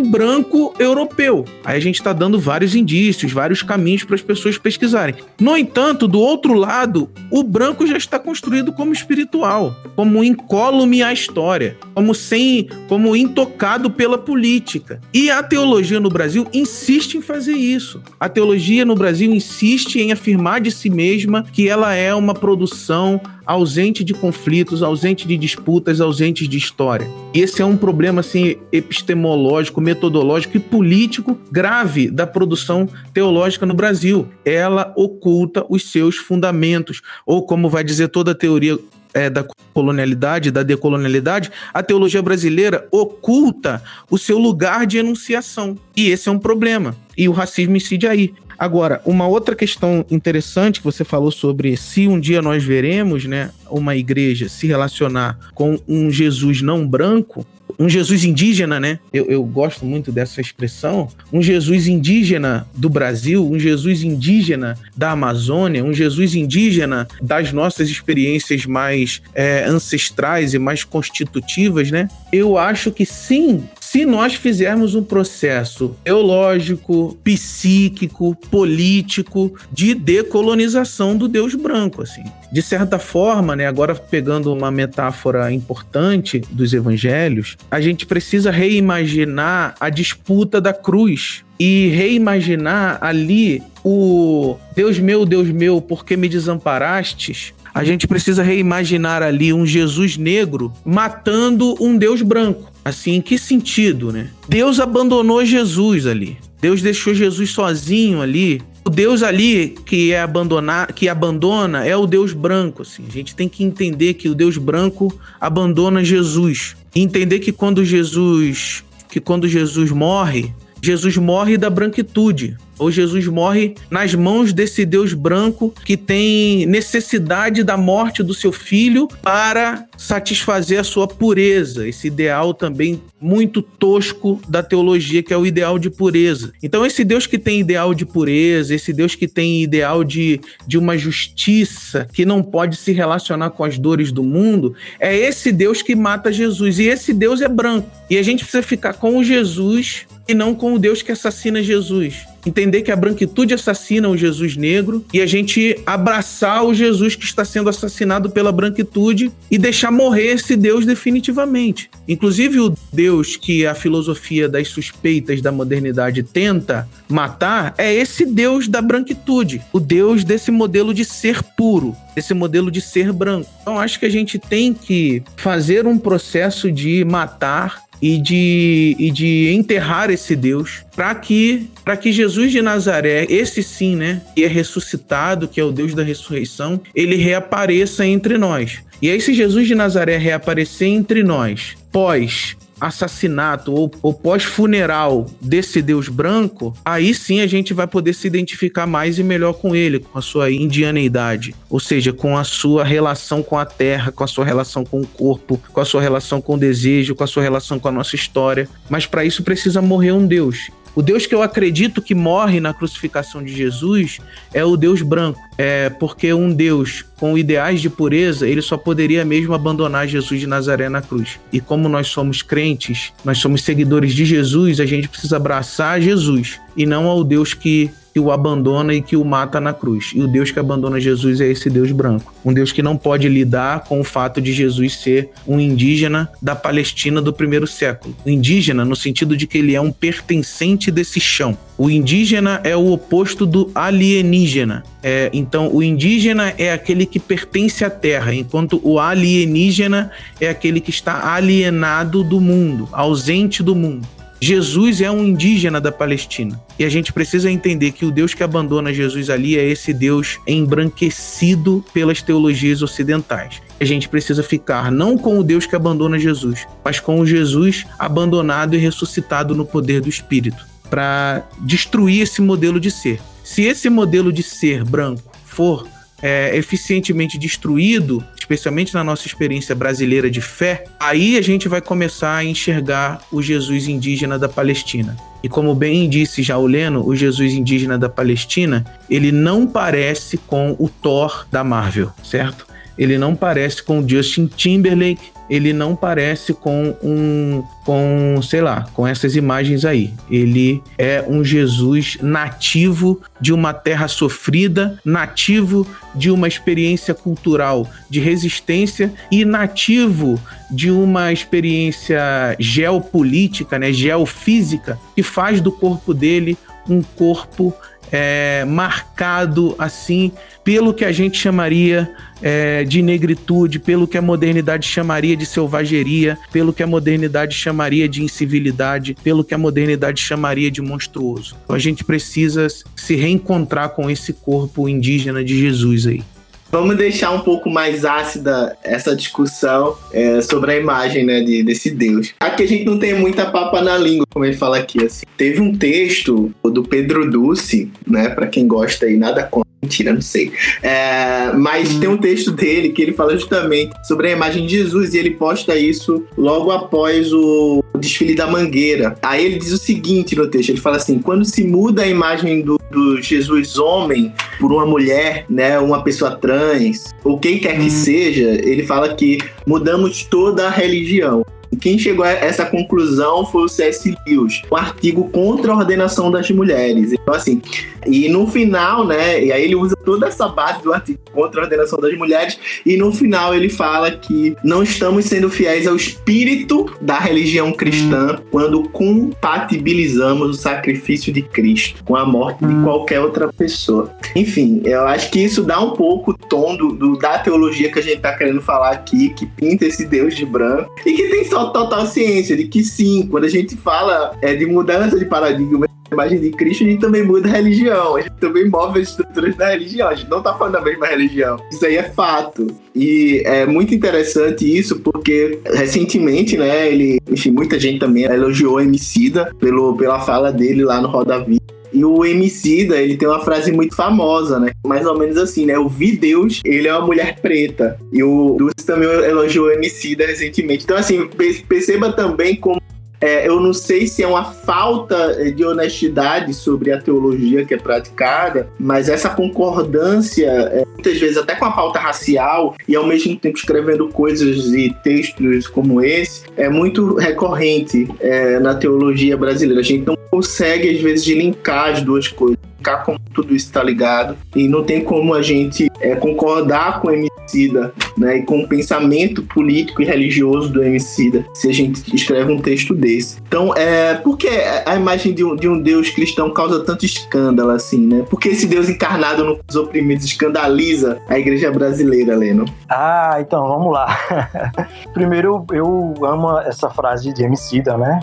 branco europeu. Aí a gente está dando vários indícios, vários caminhos para as pessoas pesquisarem. No entanto, do outro lado, o branco já está construído como espiritual, como incólume à história, como sem, como intocado pela política. E a teologia no Brasil insiste em fazer isso. A teologia no Brasil insiste em afirmar de si mesma que ela é uma produção ausente de conflitos, ausente de disputas, ausente de história. E esse é um problema assim epistemológico, metodológico e político grave da produção teológica no Brasil. Ela oculta os seus fundamentos, ou como vai dizer toda teoria é, da colonialidade, da decolonialidade, a teologia brasileira oculta o seu lugar de enunciação. E esse é um problema. E o racismo incide aí. Agora, uma outra questão interessante que você falou sobre se um dia nós veremos, né, uma igreja se relacionar com um Jesus não branco, um Jesus indígena, né? Eu, eu, gosto muito dessa expressão. Um Jesus indígena do Brasil, um Jesus indígena da Amazônia, um Jesus indígena das nossas experiências mais é, ancestrais e mais constitutivas, né? Eu acho que sim, se nós fizermos um processo teológico, psíquico, político de decolonização do Deus branco, assim. De certa forma, né, agora pegando uma metáfora importante dos evangelhos, a gente precisa reimaginar a disputa da cruz e reimaginar ali o Deus meu, Deus meu, por que me desamparastes? A gente precisa reimaginar ali um Jesus negro matando um Deus branco. Assim, em que sentido, né? Deus abandonou Jesus ali. Deus deixou Jesus sozinho ali. O Deus ali que é abandonar, que abandona é o Deus branco, assim. A gente tem que entender que o Deus branco abandona Jesus. E entender que quando Jesus, que quando Jesus morre, Jesus morre da branquitude ou Jesus morre nas mãos desse Deus branco que tem necessidade da morte do seu filho para satisfazer a sua pureza, esse ideal também muito tosco da teologia, que é o ideal de pureza. Então, esse Deus que tem ideal de pureza, esse Deus que tem ideal de, de uma justiça que não pode se relacionar com as dores do mundo, é esse Deus que mata Jesus. E esse Deus é branco. E a gente precisa ficar com o Jesus e não com o Deus que assassina Jesus entender que a branquitude assassina o Jesus negro e a gente abraçar o Jesus que está sendo assassinado pela branquitude e deixar morrer esse Deus definitivamente. Inclusive o Deus que a filosofia das suspeitas da modernidade tenta matar é esse Deus da branquitude, o Deus desse modelo de ser puro, desse modelo de ser branco. Então acho que a gente tem que fazer um processo de matar e de, e de enterrar esse Deus para que para que Jesus de Nazaré, esse sim, né, que é ressuscitado, que é o Deus da ressurreição, ele reapareça entre nós. E aí se Jesus de Nazaré reaparecer entre nós, pós assassinato ou, ou pós-funeral desse Deus branco, aí sim a gente vai poder se identificar mais e melhor com ele, com a sua indianeidade, ou seja, com a sua relação com a terra, com a sua relação com o corpo, com a sua relação com o desejo, com a sua relação com a nossa história. Mas para isso precisa morrer um Deus. O Deus que eu acredito que morre na crucificação de Jesus é o Deus branco. É porque um Deus com ideais de pureza, ele só poderia mesmo abandonar Jesus de Nazaré na cruz. E como nós somos crentes, nós somos seguidores de Jesus, a gente precisa abraçar Jesus e não ao Deus que que o abandona e que o mata na cruz. E o Deus que abandona Jesus é esse Deus branco. Um Deus que não pode lidar com o fato de Jesus ser um indígena da Palestina do primeiro século. O indígena, no sentido de que ele é um pertencente desse chão. O indígena é o oposto do alienígena. É, então, o indígena é aquele que pertence à terra, enquanto o alienígena é aquele que está alienado do mundo, ausente do mundo. Jesus é um indígena da Palestina. E a gente precisa entender que o Deus que abandona Jesus ali é esse Deus embranquecido pelas teologias ocidentais. A gente precisa ficar não com o Deus que abandona Jesus, mas com o Jesus abandonado e ressuscitado no poder do Espírito, para destruir esse modelo de ser. Se esse modelo de ser branco for é, eficientemente destruído, especialmente na nossa experiência brasileira de fé, aí a gente vai começar a enxergar o Jesus indígena da Palestina. E como bem disse já o Leno, o Jesus indígena da Palestina, ele não parece com o Thor da Marvel, certo? Ele não parece com o Justin Timberlake, ele não parece com um com, sei lá, com essas imagens aí. Ele é um Jesus nativo de uma terra sofrida, nativo de uma experiência cultural de resistência e nativo de uma experiência geopolítica, né, geofísica, que faz do corpo dele um corpo é, marcado assim pelo que a gente chamaria é, de negritude, pelo que a modernidade chamaria de selvageria, pelo que a modernidade chamaria de incivilidade, pelo que a modernidade chamaria de monstruoso. Então a gente precisa se reencontrar com esse corpo indígena de Jesus aí. Vamos deixar um pouco mais ácida essa discussão é, sobre a imagem né, de, desse Deus. Aqui a gente não tem muita papa na língua, como ele fala aqui. Assim. Teve um texto do Pedro Dulce, né, para quem gosta aí, nada contra Mentira, não sei. É, mas hum. tem um texto dele que ele fala justamente sobre a imagem de Jesus e ele posta isso logo após o desfile da Mangueira. Aí ele diz o seguinte no texto: ele fala assim, quando se muda a imagem do, do Jesus homem por uma mulher, né, uma pessoa trans, ou quem quer que hum. seja, ele fala que mudamos toda a religião. Quem chegou a essa conclusão foi o C.S. Lewis, um artigo contra a ordenação das mulheres. Então, assim, e no final, né, e aí ele usa toda essa base do artigo contra a ordenação das mulheres, e no final ele fala que não estamos sendo fiéis ao espírito da religião cristã quando compatibilizamos o sacrifício de Cristo com a morte de qualquer outra pessoa. Enfim, eu acho que isso dá um pouco o tom do, do da teologia que a gente está querendo falar aqui, que pinta esse Deus de branco, e que tem só total ciência de que sim, quando a gente fala é, de mudança de paradigma, imagem de Cristo, a gente também muda a religião, a gente também move as estruturas da religião, a gente não tá falando da mesma religião. Isso aí é fato. E é muito interessante isso, porque recentemente, né, ele, enfim, muita gente também elogiou o Emicida pelo, pela fala dele lá no Roda Vida. E o Emicida, ele tem uma frase muito famosa, né? Mais ou menos assim, né? Eu vi Deus, ele é uma mulher preta. E o Dulce também elogiou o Emicida recentemente. Então, assim, perceba também como é, eu não sei se é uma falta de honestidade sobre a teologia que é praticada, mas essa concordância, é, muitas vezes até com a pauta racial, e ao mesmo tempo escrevendo coisas e textos como esse, é muito recorrente é, na teologia brasileira. A gente não consegue, às vezes, linkar as duas coisas explicar como tudo isso está ligado e não tem como a gente é, concordar com o Emicida né, e com o pensamento político e religioso do Emicida se a gente escreve um texto desse. Então, é, por que a imagem de um, de um Deus cristão causa tanto escândalo assim, né? Por que esse Deus encarnado nos oprimidos escandaliza a igreja brasileira, Leno? Ah, então, vamos lá. Primeiro, eu amo essa frase de Emicida, né?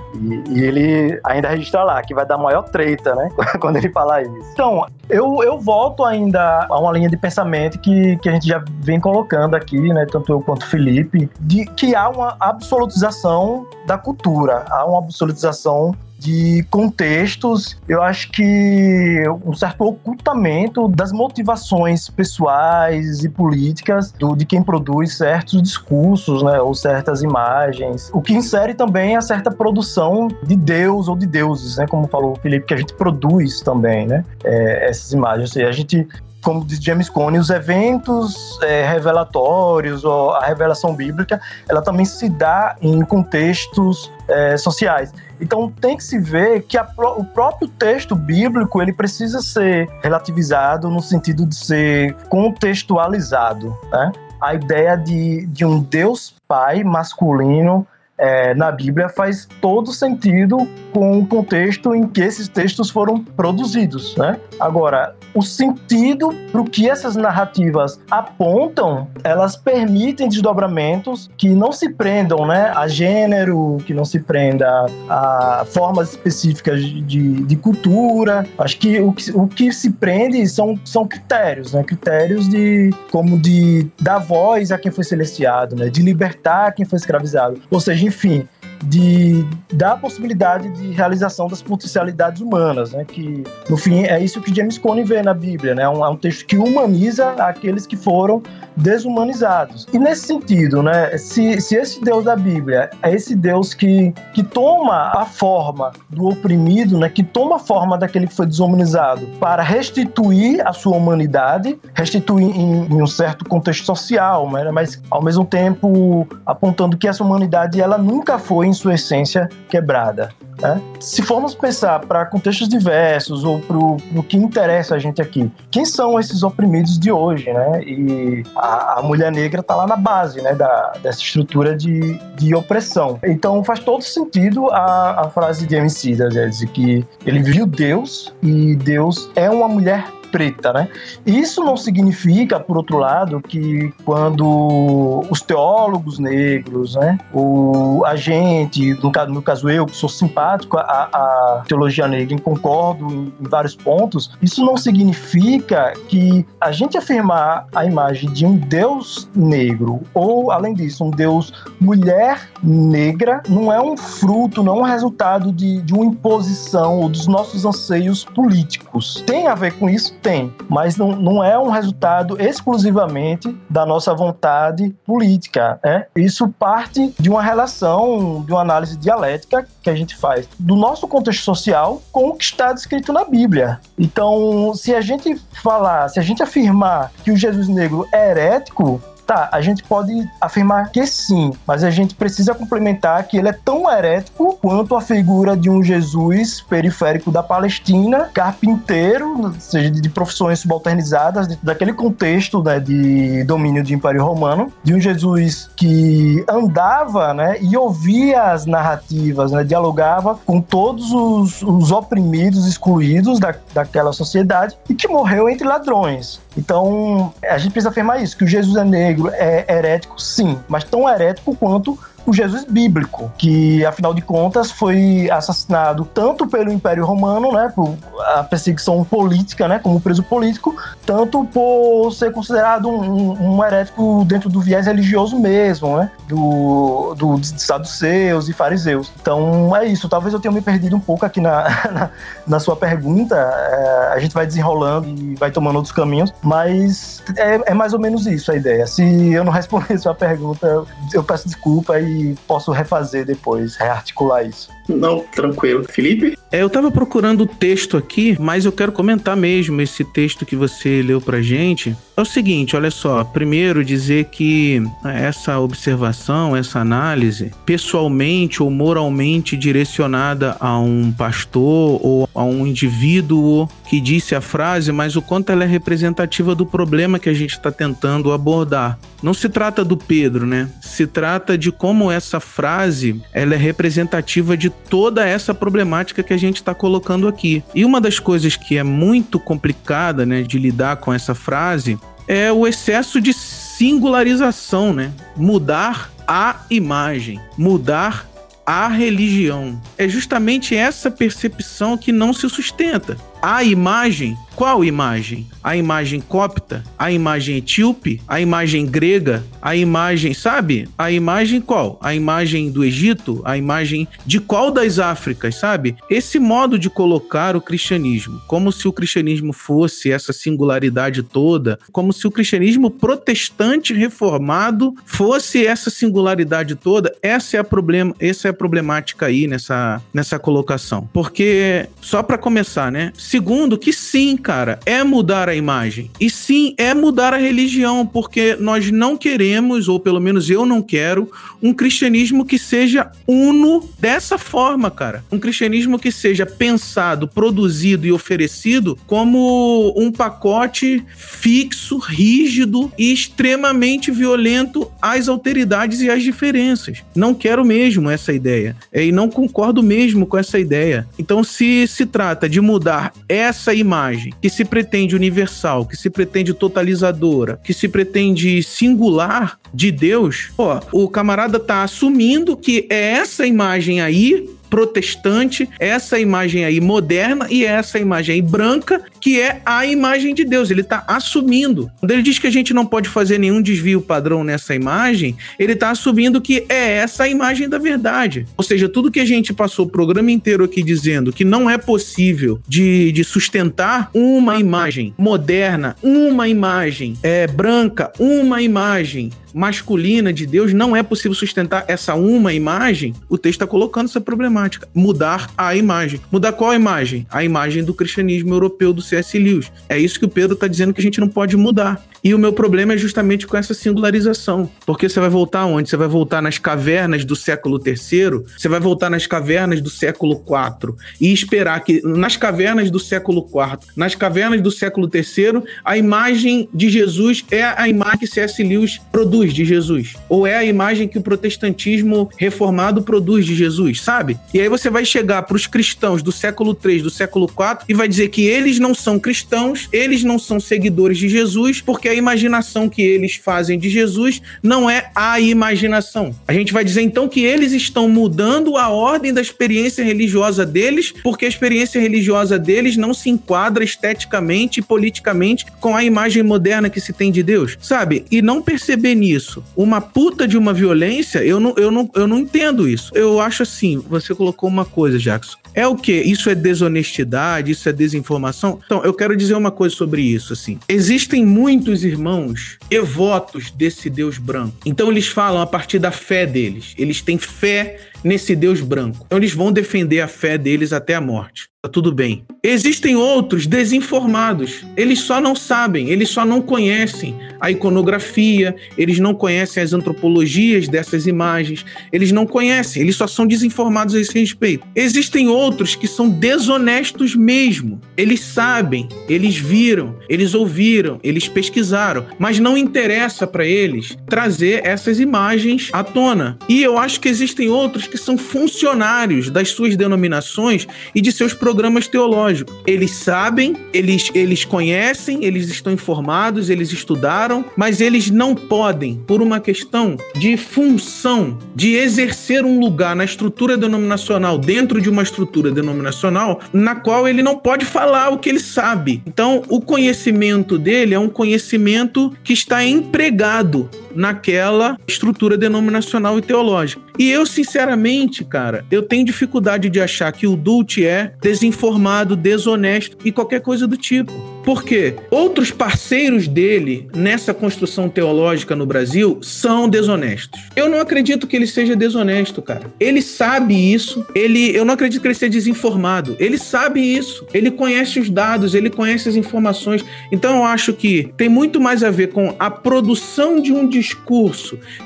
E, e ele ainda registra lá que vai dar maior treta, né? Quando ele fala isso. Então, eu, eu volto ainda a uma linha de pensamento que, que a gente já vem colocando aqui, né, tanto eu quanto o Felipe, de que há uma absolutização da cultura, há uma absolutização de contextos, eu acho que um certo ocultamento das motivações pessoais e políticas do, de quem produz certos discursos, né, ou certas imagens, o que insere também a certa produção de Deus ou de deuses, né, como falou o Felipe, que a gente produz também, né, é, essas imagens, ou seja, a gente como diz James Cone, os eventos é, revelatórios ou a revelação bíblica, ela também se dá em contextos é, sociais. Então tem que se ver que a, o próprio texto bíblico ele precisa ser relativizado no sentido de ser contextualizado. Né? A ideia de, de um Deus Pai masculino é, na Bíblia faz todo sentido com o contexto em que esses textos foram produzidos, né? Agora, o sentido para o que essas narrativas apontam, elas permitem desdobramentos que não se prendam, né, a gênero, que não se prenda a formas específicas de, de cultura. Acho que o, que o que se prende são, são critérios, né? Critérios de como de dar voz a quem foi silenciado, né? De libertar quem foi escravizado. Ou seja, enfim, de da possibilidade de realização das potencialidades humanas, né? Que no fim é isso que James Cone vê na Bíblia, né? É um, é um texto que humaniza aqueles que foram desumanizados. E nesse sentido, né? Se, se esse Deus da Bíblia é esse Deus que, que toma a forma do oprimido, né? Que toma a forma daquele que foi desumanizado para restituir a sua humanidade, restituir em, em um certo contexto social, né? Mas ao mesmo tempo apontando que essa humanidade ela nunca foi em sua essência quebrada. Né? Se formos pensar para contextos diversos ou para o que interessa a gente aqui, quem são esses oprimidos de hoje, né? E a, a mulher negra está lá na base, né, da, dessa estrutura de, de opressão. Então faz todo sentido a, a frase de MC, né, dizer que ele viu Deus e Deus é uma mulher preta, né? Isso não significa, por outro lado, que quando os teólogos negros, né, o a gente, no caso, no caso eu, que sou simpático à, à teologia negra e concordo em, em vários pontos, isso não significa que a gente afirmar a imagem de um Deus negro ou, além disso, um Deus mulher negra não é um fruto, não é um resultado de, de uma imposição ou dos nossos anseios políticos. Tem a ver com isso? Tem, mas não, não é um resultado exclusivamente da nossa vontade política. Né? Isso parte de uma relação, de uma análise dialética que a gente faz do nosso contexto social com o que está descrito na Bíblia. Então, se a gente falar, se a gente afirmar que o Jesus negro é herético, Tá, a gente pode afirmar que sim, mas a gente precisa complementar que ele é tão herético quanto a figura de um Jesus periférico da Palestina, carpinteiro, seja de profissões subalternizadas, daquele contexto né, de domínio de Império Romano, de um Jesus que andava né, e ouvia as narrativas, né, dialogava com todos os, os oprimidos, excluídos da, daquela sociedade e que morreu entre ladrões. Então, a gente precisa afirmar isso, que o Jesus é negro, é herético, sim, mas tão herético quanto o Jesus bíblico, que afinal de contas foi assassinado tanto pelo Império Romano, né, por a perseguição política, né, como preso político, tanto por ser considerado um, um herético dentro do viés religioso mesmo, né, do, do, dos saduceus e fariseus. Então é isso. Talvez eu tenha me perdido um pouco aqui na, na, na sua pergunta. É, a gente vai desenrolando e vai tomando outros caminhos, mas é, é mais ou menos isso a ideia. Se eu não responder a sua pergunta, eu peço desculpa e posso refazer depois, rearticular isso. Não, tranquilo. Felipe? É, eu tava procurando o texto aqui, mas eu quero comentar mesmo esse texto que você leu pra gente. É o seguinte, olha só. Primeiro, dizer que essa observação, essa análise, pessoalmente ou moralmente direcionada a um pastor ou a um indivíduo que disse a frase, mas o quanto ela é representativa do problema que a gente está tentando abordar. Não se trata do Pedro, né? Se trata de como essa frase ela é representativa de toda essa problemática que a gente está colocando aqui. E uma das coisas que é muito complicada, né, de lidar com essa frase é o excesso de singularização, né? Mudar a imagem, mudar a religião. É justamente essa percepção que não se sustenta. A imagem qual imagem? A imagem copta? A imagem etíope? A imagem grega? A imagem, sabe? A imagem qual? A imagem do Egito? A imagem de qual das Áfricas, sabe? Esse modo de colocar o cristianismo, como se o cristianismo fosse essa singularidade toda, como se o cristianismo protestante reformado fosse essa singularidade toda, essa é a problema, essa é a problemática aí nessa, nessa colocação. Porque só para começar, né? Segundo que sim, cara, é mudar a imagem. E sim, é mudar a religião, porque nós não queremos, ou pelo menos eu não quero, um cristianismo que seja uno dessa forma, cara. Um cristianismo que seja pensado, produzido e oferecido como um pacote fixo, rígido e extremamente violento às alteridades e às diferenças. Não quero mesmo essa ideia. E não concordo mesmo com essa ideia. Então, se se trata de mudar essa imagem que se pretende universal, que se pretende totalizadora, que se pretende singular de Deus, ó, o camarada tá assumindo que é essa imagem aí protestante, essa imagem aí moderna e essa imagem aí branca que é a imagem de Deus. Ele está assumindo. Quando ele diz que a gente não pode fazer nenhum desvio padrão nessa imagem, ele está assumindo que é essa a imagem da verdade. Ou seja, tudo que a gente passou o programa inteiro aqui dizendo que não é possível de, de sustentar uma imagem moderna, uma imagem é, branca, uma imagem masculina de Deus, não é possível sustentar essa uma imagem, o texto está colocando essa problemática. Mudar a imagem. Mudar qual imagem? A imagem do cristianismo europeu do C.S. Lewis. É isso que o Pedro está dizendo que a gente não pode mudar. E o meu problema é justamente com essa singularização. Porque você vai voltar onde? Você vai voltar nas cavernas do século III, você vai voltar nas cavernas do século IV e esperar que nas cavernas do século IV, nas cavernas do século III, a imagem de Jesus é a imagem que C.S. Lewis produz de Jesus. Ou é a imagem que o protestantismo reformado produz de Jesus, sabe? E aí você vai chegar para os cristãos do século III, do século IV e vai dizer que eles não são cristãos, eles não são seguidores de Jesus, porque a imaginação que eles fazem de Jesus não é a imaginação. A gente vai dizer então que eles estão mudando a ordem da experiência religiosa deles, porque a experiência religiosa deles não se enquadra esteticamente e politicamente com a imagem moderna que se tem de Deus, sabe? E não perceber nisso uma puta de uma violência, eu não, eu não, eu não entendo isso. Eu acho assim, você colocou uma coisa, Jackson. É o que? Isso é desonestidade, isso é desinformação? Então, eu quero dizer uma coisa sobre isso, assim. Existem muitos irmãos devotos desse Deus branco. Então, eles falam a partir da fé deles. Eles têm fé nesse Deus branco. Então, eles vão defender a fé deles até a morte. Tá tudo bem. Existem outros desinformados. Eles só não sabem, eles só não conhecem a iconografia, eles não conhecem as antropologias dessas imagens, eles não conhecem, eles só são desinformados a esse respeito. Existem outros que são desonestos mesmo. Eles sabem, eles viram, eles ouviram, eles pesquisaram, mas não interessa para eles trazer essas imagens à tona. E eu acho que existem outros que são funcionários das suas denominações e de seus programas programas teológicos. Eles sabem, eles, eles conhecem, eles estão informados, eles estudaram, mas eles não podem, por uma questão de função, de exercer um lugar na estrutura denominacional, dentro de uma estrutura denominacional, na qual ele não pode falar o que ele sabe. Então, o conhecimento dele é um conhecimento que está empregado naquela estrutura denominacional e teológica. E eu, sinceramente, cara, eu tenho dificuldade de achar que o Dult é desinformado, desonesto e qualquer coisa do tipo. Porque outros parceiros dele nessa construção teológica no Brasil são desonestos. Eu não acredito que ele seja desonesto, cara. Ele sabe isso. Ele, eu não acredito que ele seja desinformado. Ele sabe isso. Ele conhece os dados, ele conhece as informações. Então eu acho que tem muito mais a ver com a produção de um discurso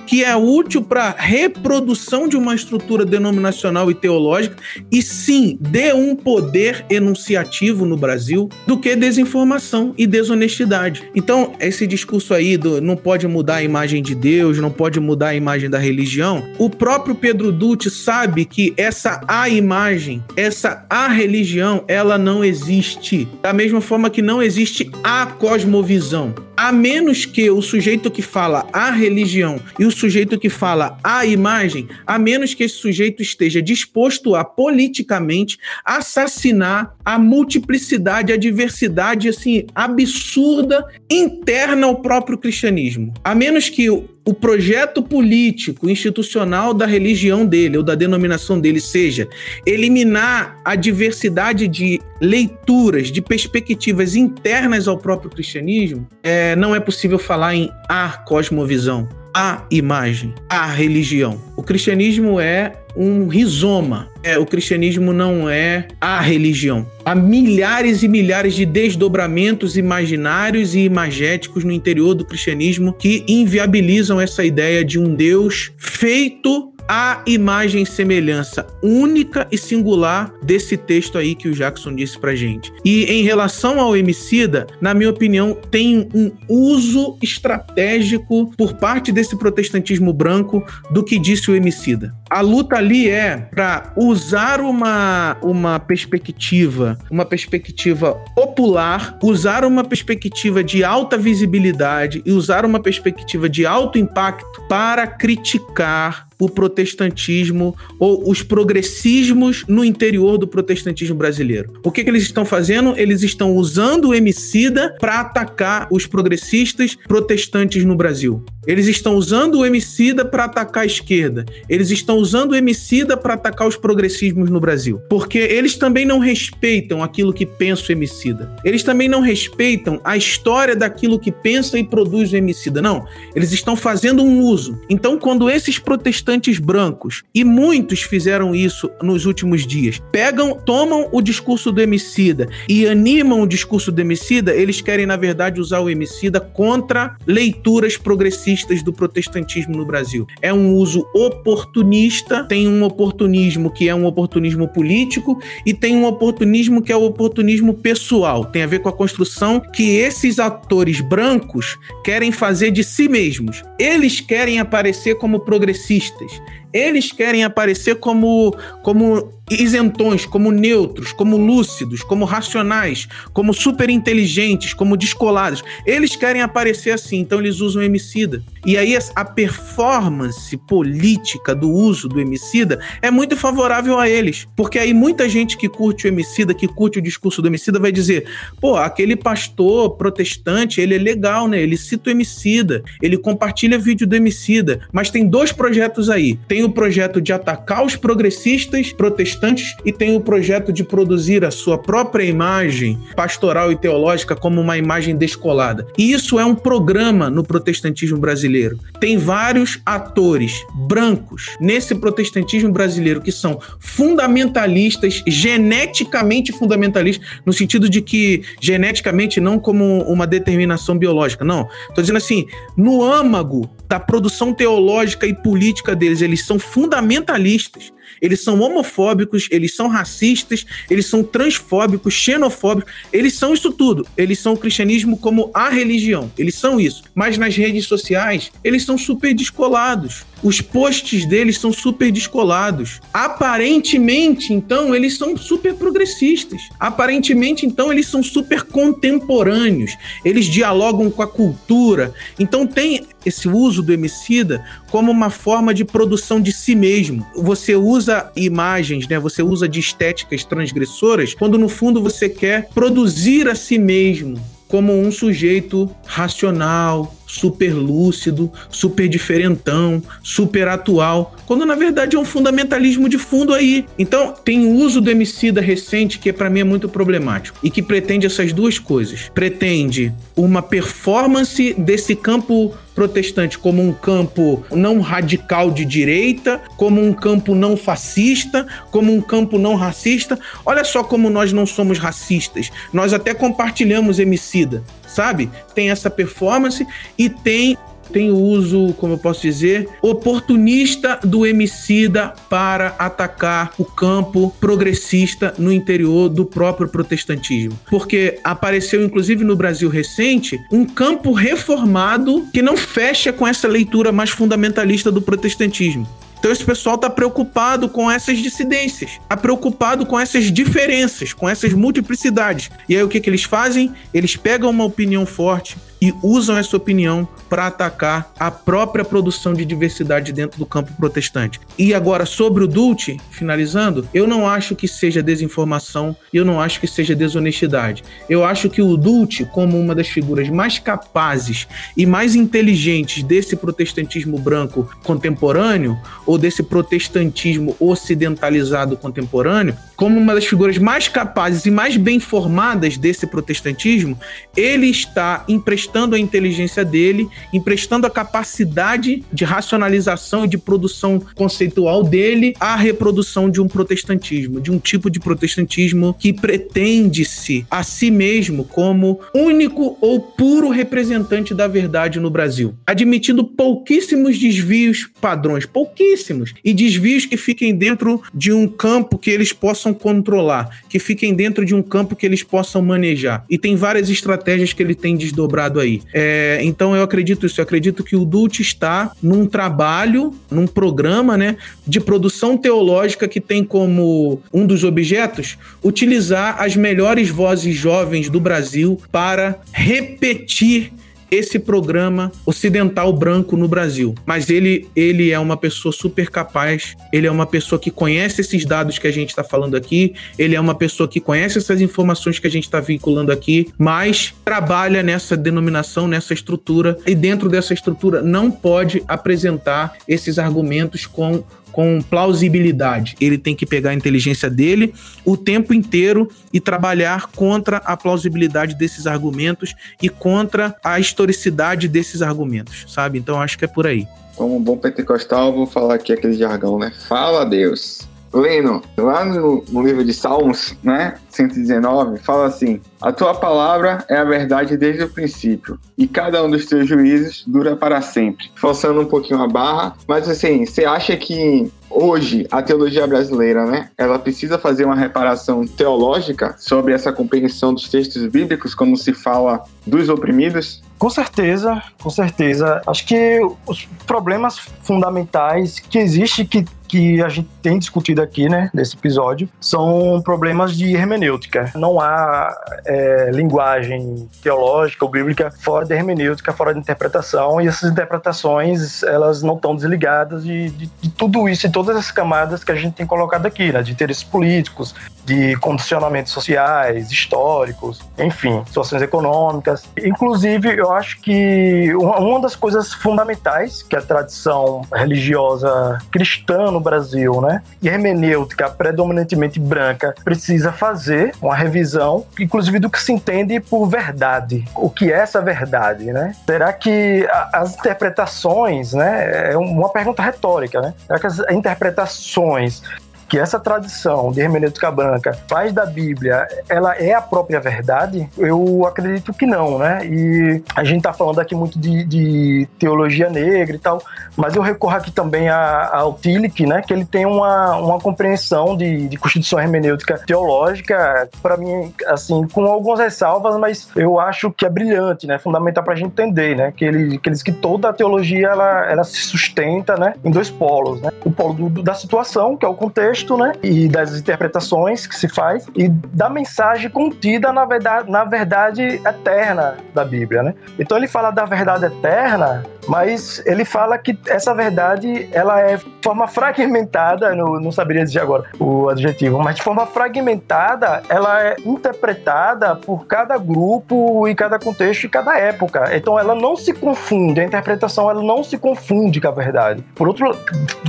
que é útil para reprodução de uma estrutura denominacional e teológica e sim de um poder enunciativo no Brasil do que desinformação e desonestidade. Então, esse discurso aí do não pode mudar a imagem de Deus, não pode mudar a imagem da religião, o próprio Pedro Dutti sabe que essa a imagem, essa a religião, ela não existe. Da mesma forma que não existe a cosmovisão. A menos que o sujeito que fala a religião e o sujeito que fala a imagem, a menos que esse sujeito esteja disposto a politicamente assassinar a multiplicidade, a diversidade assim absurda interna ao próprio cristianismo. A menos que o projeto político, institucional da religião dele ou da denominação dele seja eliminar a diversidade de leituras, de perspectivas internas ao próprio cristianismo, é, não é possível falar em a cosmovisão, a imagem, a religião. O cristianismo é um rizoma. É, o cristianismo não é a religião. Há milhares e milhares de desdobramentos imaginários e imagéticos no interior do cristianismo que inviabilizam essa ideia de um Deus feito a imagem e semelhança única e singular desse texto aí que o Jackson disse pra gente. E em relação ao Emicida, na minha opinião, tem um uso estratégico por parte desse protestantismo branco do que disse o Emicida. A luta ali é para usar uma, uma perspectiva, uma perspectiva popular, usar uma perspectiva de alta visibilidade e usar uma perspectiva de alto impacto para criticar o protestantismo ou os progressismos no interior do protestantismo brasileiro. O que, que eles estão fazendo? Eles estão usando o Emicida para atacar os progressistas protestantes no Brasil. Eles estão usando o Emicida para atacar a esquerda. Eles estão usando o Emicida para atacar os progressismos no Brasil. Porque eles também não respeitam aquilo que pensa o Emicida. Eles também não respeitam a história daquilo que pensa e produz o Emicida. Não, eles estão fazendo um uso. Então, quando esses protestantes brancos, e muitos fizeram isso nos últimos dias, pegam, tomam o discurso do Emicida e animam o discurso do Emicida, eles querem, na verdade, usar o Emicida contra leituras progressistas do protestantismo no Brasil. É um uso oportunista, tem um oportunismo que é um oportunismo político e tem um oportunismo que é o oportunismo pessoal. Tem a ver com a construção que esses atores brancos querem fazer de si mesmos. Eles querem aparecer como progressistas. Eles querem aparecer como, como isentões, como neutros, como lúcidos, como racionais, como superinteligentes, como descolados. Eles querem aparecer assim, então eles usam o Emicida. E aí a performance política do uso do Emicida é muito favorável a eles. Porque aí muita gente que curte o Emicida, que curte o discurso do Emicida, vai dizer: pô, aquele pastor protestante, ele é legal, né? Ele cita o Emicida, ele compartilha vídeo do Emicida. Mas tem dois projetos aí. Tem o projeto de atacar os progressistas protestantes e tem o projeto de produzir a sua própria imagem pastoral e teológica como uma imagem descolada. E isso é um programa no protestantismo brasileiro. Tem vários atores brancos nesse protestantismo brasileiro que são fundamentalistas, geneticamente fundamentalistas, no sentido de que geneticamente não como uma determinação biológica, não. Estou dizendo assim, no âmago da produção teológica e política deles, eles são fundamentalistas eles são homofóbicos, eles são racistas, eles são transfóbicos, xenofóbicos, eles são isso tudo. Eles são o cristianismo como a religião, eles são isso. Mas nas redes sociais, eles são super descolados. Os posts deles são super descolados. Aparentemente, então, eles são super progressistas. Aparentemente, então, eles são super contemporâneos. Eles dialogam com a cultura. Então, tem esse uso do Emicida como uma forma de produção de si mesmo. Você usa imagens, né? Você usa de estéticas transgressoras quando no fundo você quer produzir a si mesmo como um sujeito racional, super lúcido, super diferentão, super atual, quando na verdade é um fundamentalismo de fundo aí. Então, tem o uso do Emicida recente que para mim é muito problemático e que pretende essas duas coisas. Pretende uma performance desse campo protestante como um campo não radical de direita, como um campo não fascista, como um campo não racista. Olha só como nós não somos racistas. Nós até compartilhamos Emicida, sabe? Tem essa performance e tem tem o uso, como eu posso dizer, oportunista do Emicida para atacar o campo progressista no interior do próprio protestantismo. Porque apareceu, inclusive no Brasil recente, um campo reformado que não fecha com essa leitura mais fundamentalista do protestantismo. Então esse pessoal está preocupado com essas dissidências, está preocupado com essas diferenças, com essas multiplicidades. E aí o que, que eles fazem? Eles pegam uma opinião forte, e usam essa opinião para atacar a própria produção de diversidade dentro do campo protestante. E agora, sobre o Dulce, finalizando, eu não acho que seja desinformação, eu não acho que seja desonestidade. Eu acho que o Dulce, como uma das figuras mais capazes e mais inteligentes desse protestantismo branco contemporâneo, ou desse protestantismo ocidentalizado contemporâneo, como uma das figuras mais capazes e mais bem formadas desse protestantismo, ele está emprestando a inteligência dele, emprestando a capacidade de racionalização e de produção conceitual dele à reprodução de um protestantismo, de um tipo de protestantismo que pretende-se a si mesmo como único ou puro representante da verdade no Brasil, admitindo pouquíssimos desvios padrões, pouquíssimos, e desvios que fiquem dentro de um campo que eles possam controlar, que fiquem dentro de um campo que eles possam manejar. E tem várias estratégias que ele tem desdobrado aí. É, então eu acredito isso, eu acredito que o Dult está num trabalho, num programa, né, de produção teológica que tem como um dos objetos utilizar as melhores vozes jovens do Brasil para repetir esse programa ocidental branco no Brasil. Mas ele, ele é uma pessoa super capaz, ele é uma pessoa que conhece esses dados que a gente está falando aqui, ele é uma pessoa que conhece essas informações que a gente está vinculando aqui, mas trabalha nessa denominação, nessa estrutura, e dentro dessa estrutura não pode apresentar esses argumentos com com plausibilidade. Ele tem que pegar a inteligência dele o tempo inteiro e trabalhar contra a plausibilidade desses argumentos e contra a historicidade desses argumentos, sabe? Então acho que é por aí. Como um bom pentecostal, vou falar aqui aquele jargão, né? Fala Deus. Leno, lá no, no, livro de Salmos, né, 119, fala assim: A tua palavra é a verdade desde o princípio, e cada um dos teus juízos dura para sempre. Forçando um pouquinho a barra, mas assim, você acha que hoje a teologia brasileira, né, ela precisa fazer uma reparação teológica sobre essa compreensão dos textos bíblicos quando se fala dos oprimidos? Com certeza, com certeza. Acho que os problemas fundamentais que existe que que a gente tem discutido aqui, né, nesse episódio, são problemas de hermenêutica. Não há é, linguagem teológica ou bíblica fora de hermenêutica, fora de interpretação, e essas interpretações, elas não estão desligadas de, de, de tudo isso e todas as camadas que a gente tem colocado aqui, né, de interesses políticos, de condicionamentos sociais, históricos, enfim, situações econômicas. Inclusive, eu acho que uma das coisas fundamentais que a tradição religiosa cristã no Brasil, né, e hermenêutica predominantemente branca, precisa fazer uma revisão, inclusive do que se entende por verdade. O que é essa verdade, né? Será que as interpretações, né, é uma pergunta retórica, né? Será que as interpretações que essa tradição de hermenêutica branca faz da Bíblia, ela é a própria verdade? Eu acredito que não, né? E a gente está falando aqui muito de, de, teologia negra e tal, mas eu recorro aqui também ao Tillich, né? Que ele tem uma, uma compreensão de, de constituição hermenêutica teológica, para mim, assim, com algumas ressalvas, mas eu acho que é brilhante, né? Fundamental para a gente entender, né? Que ele, que ele diz que toda a teologia ela, ela se sustenta, né? Em dois polos, né? O polo do, da situação, que é o contexto, texto, né? E das interpretações que se faz e da mensagem contida na verdade, na verdade eterna da Bíblia, né? Então ele fala da verdade eterna, mas ele fala que essa verdade ela é de forma fragmentada, não, não saberia dizer agora o adjetivo, mas de forma fragmentada, ela é interpretada por cada grupo e cada contexto e cada época. Então ela não se confunde, a interpretação ela não se confunde com a verdade. Por outro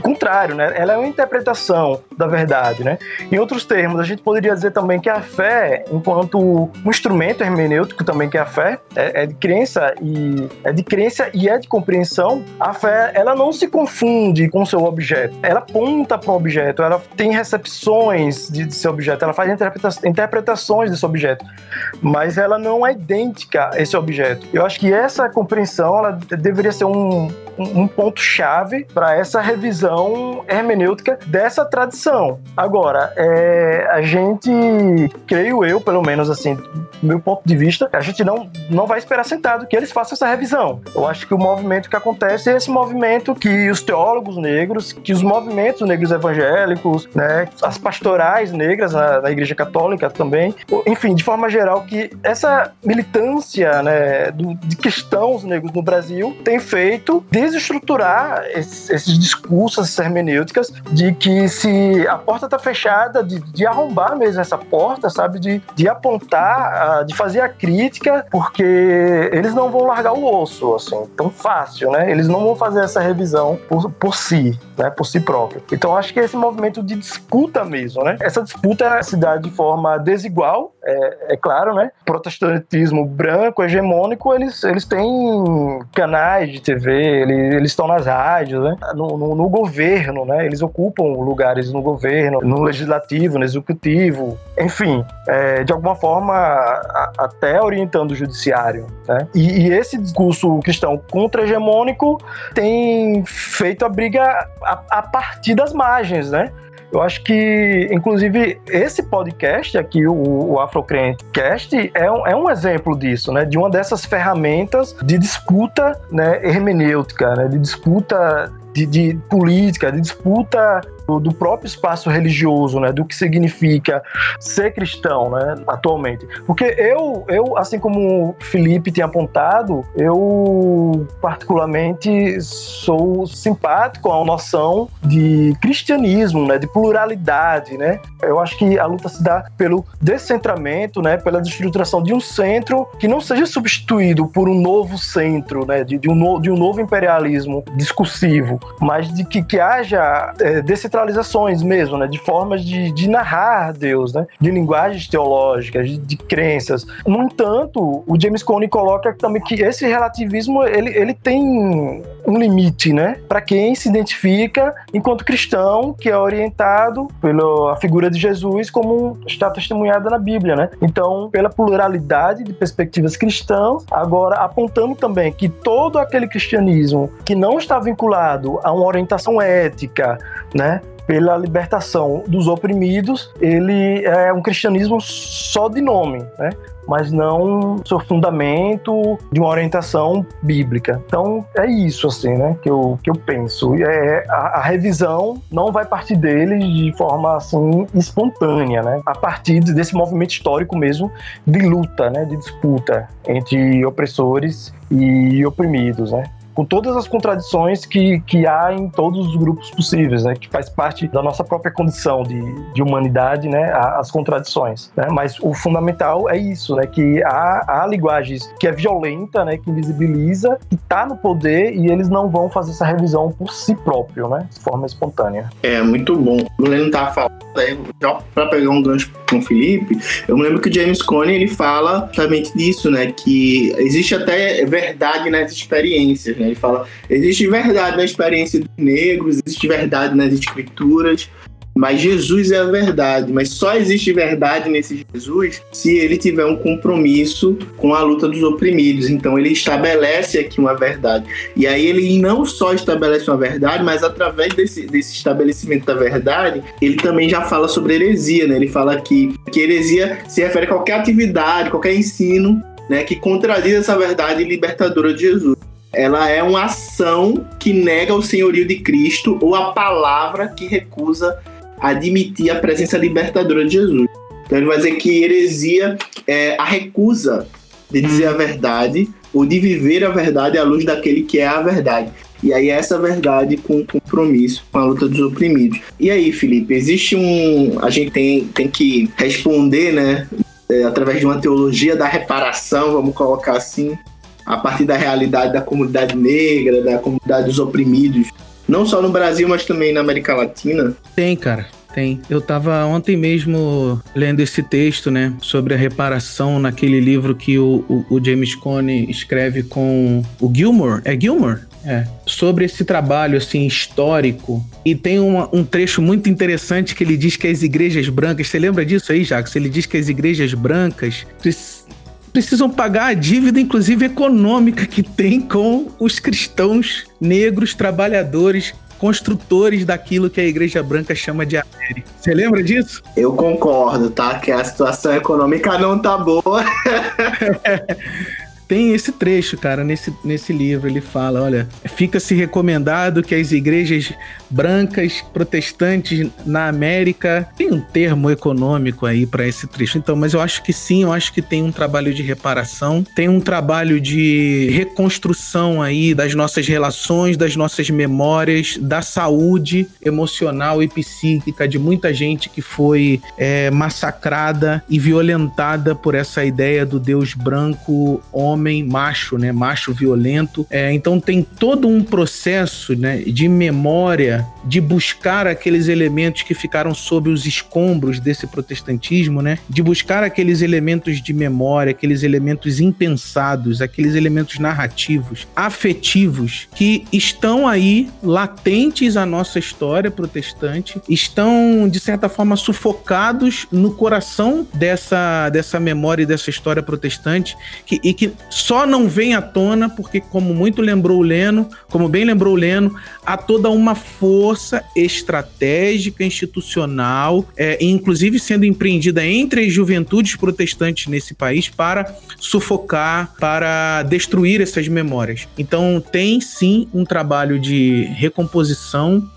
contrário, né? Ela é uma interpretação da verdade, né? Em outros termos, a gente poderia dizer também que a fé, enquanto um instrumento hermenêutico também que é a fé, é, é de crença e é de crença e é de compreensão. A fé, ela não se confunde com o seu objeto. Ela aponta para o objeto, ela tem recepções de, de seu objeto, ela faz interpreta interpretações desse objeto, mas ela não é idêntica a esse objeto. Eu acho que essa compreensão ela deveria ser um, um ponto chave para essa revisão hermenêutica dessa tradição Agora, é, a gente, creio eu, pelo menos assim, do meu ponto de vista, a gente não, não vai esperar sentado que eles façam essa revisão. Eu acho que o movimento que acontece é esse movimento que os teólogos negros, que os movimentos negros evangélicos, né, as pastorais negras na, na Igreja Católica também, enfim, de forma geral, que essa militância né, do, de cristãos negros no Brasil tem feito desestruturar esses, esses discursos, essas hermenêuticas de que se a porta tá fechada, de, de arrombar mesmo essa porta, sabe? De, de apontar, de fazer a crítica, porque eles não vão largar o osso, assim, tão fácil, né? Eles não vão fazer essa revisão por, por si, né? Por si próprio. Então acho que esse movimento de disputa mesmo, né? Essa disputa se dá de forma desigual, é, é claro, né? Protestantismo branco, hegemônico, eles, eles têm canais de TV, eles, estão nas rádios, né? No, no, no governo, né? Eles ocupam lugares no governo, no legislativo, no executivo, enfim, é, de alguma forma a, até orientando o judiciário. Né? E, e, esse discurso cristão contra-hegemônico tem feito a briga a, a partir das margens, né? Eu acho que, inclusive, esse podcast aqui, o, o Afrocrente Cast, é um, é um exemplo disso, né? De uma dessas ferramentas de disputa né, hermenêutica, né? De disputa de, de política, de disputa do próprio espaço religioso, né, do que significa ser cristão, né, atualmente. Porque eu, eu assim como o Felipe tem apontado, eu particularmente sou simpático à noção de cristianismo, né, de pluralidade, né. Eu acho que a luta se dá pelo descentramento, né, pela destruturação de um centro que não seja substituído por um novo centro, né, de, de um, no, de um novo imperialismo discursivo, mas de que, que haja é, descentralizações mesmo, né, de formas de, de narrar Deus, né, de linguagens teológicas, de, de crenças. No entanto, o James Cone coloca também que esse relativismo ele, ele tem um limite, né, para quem se identifica enquanto cristão que é orientado pela figura de Jesus como está testemunhada na Bíblia, né? Então, pela pluralidade de perspectivas cristãs, agora apontando também que todo aquele cristianismo que não está vinculado a uma orientação ética, né, pela libertação dos oprimidos, ele é um cristianismo só de nome, né? mas não seu fundamento de uma orientação bíblica. Então é isso assim, né, que eu, que eu penso. É, a, a revisão não vai partir deles de forma assim espontânea, né, a partir desse movimento histórico mesmo de luta, né, de disputa entre opressores e oprimidos, né com todas as contradições que, que há em todos os grupos possíveis, né? Que faz parte da nossa própria condição de, de humanidade, né? As contradições, né? Mas o fundamental é isso, né? Que há, há linguagens que é violenta, né? Que invisibiliza, que está no poder e eles não vão fazer essa revisão por si próprio, né? De forma espontânea. É, muito bom. O Leno tá falando aí, para pegar um gancho com o Felipe, eu me lembro que o James Coney, ele fala justamente disso, né? Que existe até verdade nas experiências, né? Ele fala: existe verdade na experiência dos negros, existe verdade nas escrituras, mas Jesus é a verdade. Mas só existe verdade nesse Jesus se ele tiver um compromisso com a luta dos oprimidos. Então ele estabelece aqui uma verdade. E aí ele não só estabelece uma verdade, mas através desse, desse estabelecimento da verdade, ele também já fala sobre heresia, né? Ele fala que, que heresia se refere a qualquer atividade, qualquer ensino né, que contradiz essa verdade libertadora de Jesus ela é uma ação que nega o senhorio de Cristo ou a palavra que recusa admitir a presença libertadora de Jesus. Então ele vai dizer que heresia é a recusa de dizer a verdade ou de viver a verdade à luz daquele que é a verdade. E aí essa verdade com compromisso com a luta dos oprimidos. E aí, Felipe, existe um. A gente tem, tem que responder, né? É, através de uma teologia da reparação, vamos colocar assim, a partir da realidade da comunidade negra, da comunidade dos oprimidos, não só no Brasil, mas também na América Latina? Tem, cara. Tem. Eu estava ontem mesmo lendo esse texto, né, sobre a reparação naquele livro que o, o, o James Cone escreve com o Gilmore. É Gilmore? É. Sobre esse trabalho assim histórico. E tem uma, um trecho muito interessante que ele diz que as igrejas brancas. Você lembra disso aí, Jacques? Ele diz que as igrejas brancas precisam pagar a dívida, inclusive econômica, que tem com os cristãos negros trabalhadores construtores daquilo que a Igreja Branca chama de América. Você lembra disso? Eu concordo, tá? Que a situação econômica não tá boa. tem esse trecho, cara, nesse, nesse livro. Ele fala: olha, fica-se recomendado que as igrejas brancas protestantes na América tem um termo econômico aí para esse trecho. Então, mas eu acho que sim, eu acho que tem um trabalho de reparação, tem um trabalho de reconstrução aí das nossas relações, das nossas memórias, da saúde emocional e psíquica de muita gente que foi é, massacrada e violentada por essa ideia do Deus branco homem homem macho, né? Macho violento. É, então tem todo um processo né, de memória, de buscar aqueles elementos que ficaram sob os escombros desse protestantismo, né? De buscar aqueles elementos de memória, aqueles elementos impensados, aqueles elementos narrativos, afetivos, que estão aí latentes à nossa história protestante, estão, de certa forma, sufocados no coração dessa, dessa memória e dessa história protestante, que, e que só não vem à tona porque, como muito lembrou o Leno, como bem lembrou o Leno, há toda uma força estratégica, institucional, é, inclusive sendo empreendida entre as juventudes protestantes nesse país para sufocar, para destruir essas memórias. Então, tem sim um trabalho de recomposição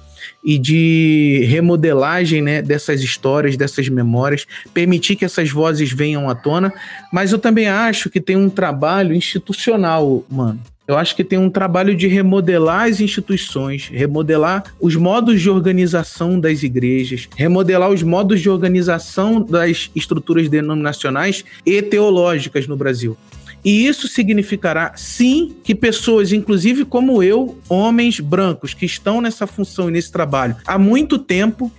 e de remodelagem né, dessas histórias, dessas memórias, permitir que essas vozes venham à tona, mas eu também acho que tem um trabalho institucional, mano. Eu acho que tem um trabalho de remodelar as instituições, remodelar os modos de organização das igrejas, remodelar os modos de organização das estruturas denominacionais e teológicas no Brasil. E isso significará, sim, que pessoas, inclusive como eu, homens brancos, que estão nessa função e nesse trabalho há muito tempo,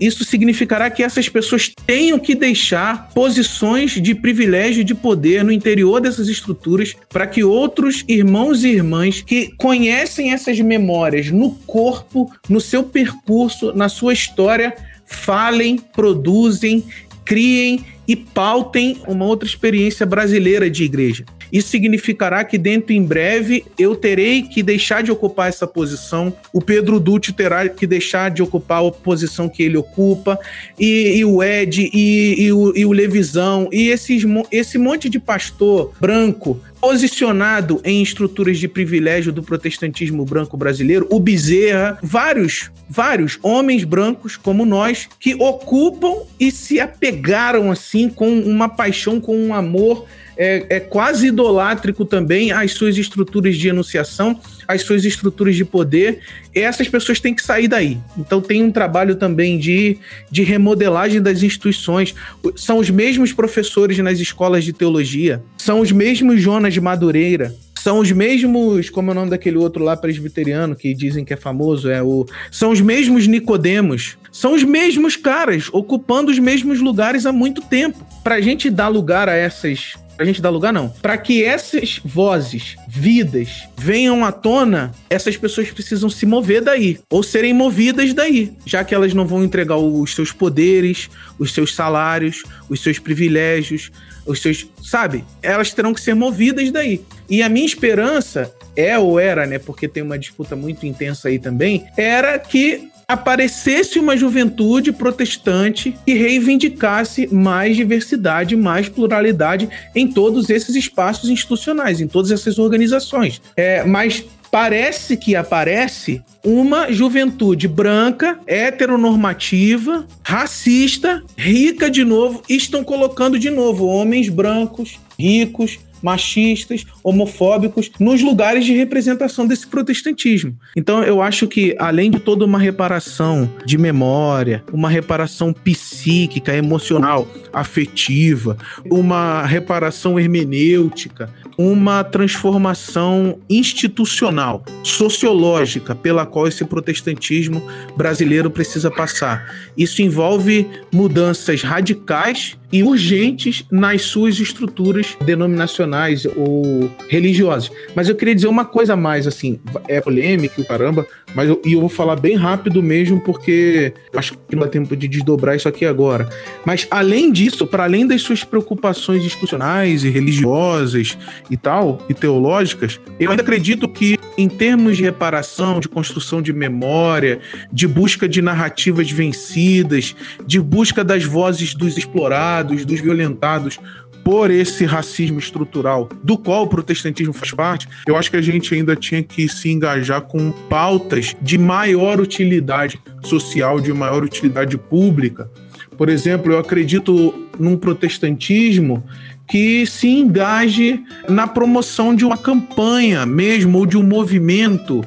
isso significará que essas pessoas tenham que deixar posições de privilégio e de poder no interior dessas estruturas para que outros irmãos e irmãs que conhecem essas memórias no corpo, no seu percurso, na sua história, falem, produzem, criem e pautem uma outra experiência brasileira de igreja. Isso significará que dentro em breve eu terei que deixar de ocupar essa posição, o Pedro Dutti terá que deixar de ocupar a posição que ele ocupa, e, e o Ed, e, e, o, e o Levisão, e esses, esse monte de pastor branco posicionado em estruturas de privilégio do protestantismo branco brasileiro, o Bezerra, vários, vários homens brancos como nós que ocupam e se apegaram assim com uma paixão, com um amor é, é, quase idolátrico também às suas estruturas de enunciação, às suas estruturas de poder. essas pessoas têm que sair daí. Então tem um trabalho também de, de remodelagem das instituições. São os mesmos professores nas escolas de teologia, são os mesmos Jonas Madureira, são os mesmos, como é o nome daquele outro lá presbiteriano que dizem que é famoso, é o são os mesmos Nicodemos, são os mesmos caras ocupando os mesmos lugares há muito tempo. Para a gente dar lugar a essas pra gente dar lugar, não. Para que essas vozes, vidas, venham à tona, essas pessoas precisam se mover daí, ou serem movidas daí, já que elas não vão entregar os seus poderes, os seus salários, os seus privilégios, os seus. Sabe? Elas terão que ser movidas daí. E a minha esperança é ou era, né? Porque tem uma disputa muito intensa aí também, era que aparecesse uma juventude protestante que reivindicasse mais diversidade, mais pluralidade em todos esses espaços institucionais, em todas essas organizações. É, mas parece que aparece uma juventude branca, heteronormativa, racista, rica de novo, e estão colocando de novo homens brancos, ricos, machistas, homofóbicos nos lugares de representação desse protestantismo. Então eu acho que além de toda uma reparação de memória, uma reparação psíquica, emocional, afetiva, uma reparação hermenêutica, uma transformação institucional, sociológica, pela qual esse protestantismo brasileiro precisa passar. Isso envolve mudanças radicais e urgentes nas suas estruturas denominacionais ou religiosas. Mas eu queria dizer uma coisa a mais, assim, é polêmico, caramba, mas eu, e eu vou falar bem rápido mesmo, porque acho que não dá tempo de desdobrar isso aqui agora. Mas além disso, para além das suas preocupações institucionais e religiosas e tal, e teológicas, eu ainda acredito que em termos de reparação, de construção de memória, de busca de narrativas vencidas, de busca das vozes dos explorados, dos violentados, por esse racismo estrutural do qual o protestantismo faz parte, eu acho que a gente ainda tinha que se engajar com pautas de maior utilidade social, de maior utilidade pública. Por exemplo, eu acredito num protestantismo que se engaje na promoção de uma campanha mesmo, ou de um movimento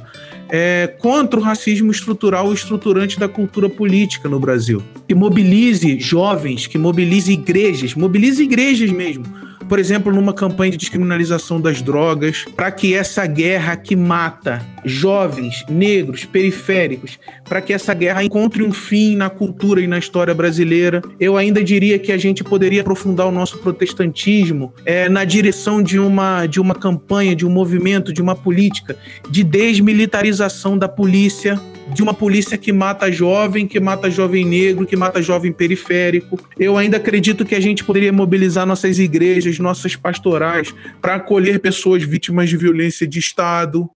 é, contra o racismo estrutural e estruturante da cultura política no Brasil. Que mobilize jovens, que mobilize igrejas, mobilize igrejas mesmo, por exemplo, numa campanha de descriminalização das drogas, para que essa guerra que mata jovens, negros, periféricos, para que essa guerra encontre um fim na cultura e na história brasileira. Eu ainda diria que a gente poderia aprofundar o nosso protestantismo é, na direção de uma, de uma campanha, de um movimento, de uma política de desmilitarização da polícia, de uma polícia que mata jovem, que mata jovem negro, que mata jovem periférico. Eu ainda acredito que a gente poderia mobilizar nossas igrejas, nossas pastorais, para acolher pessoas vítimas de violência de Estado.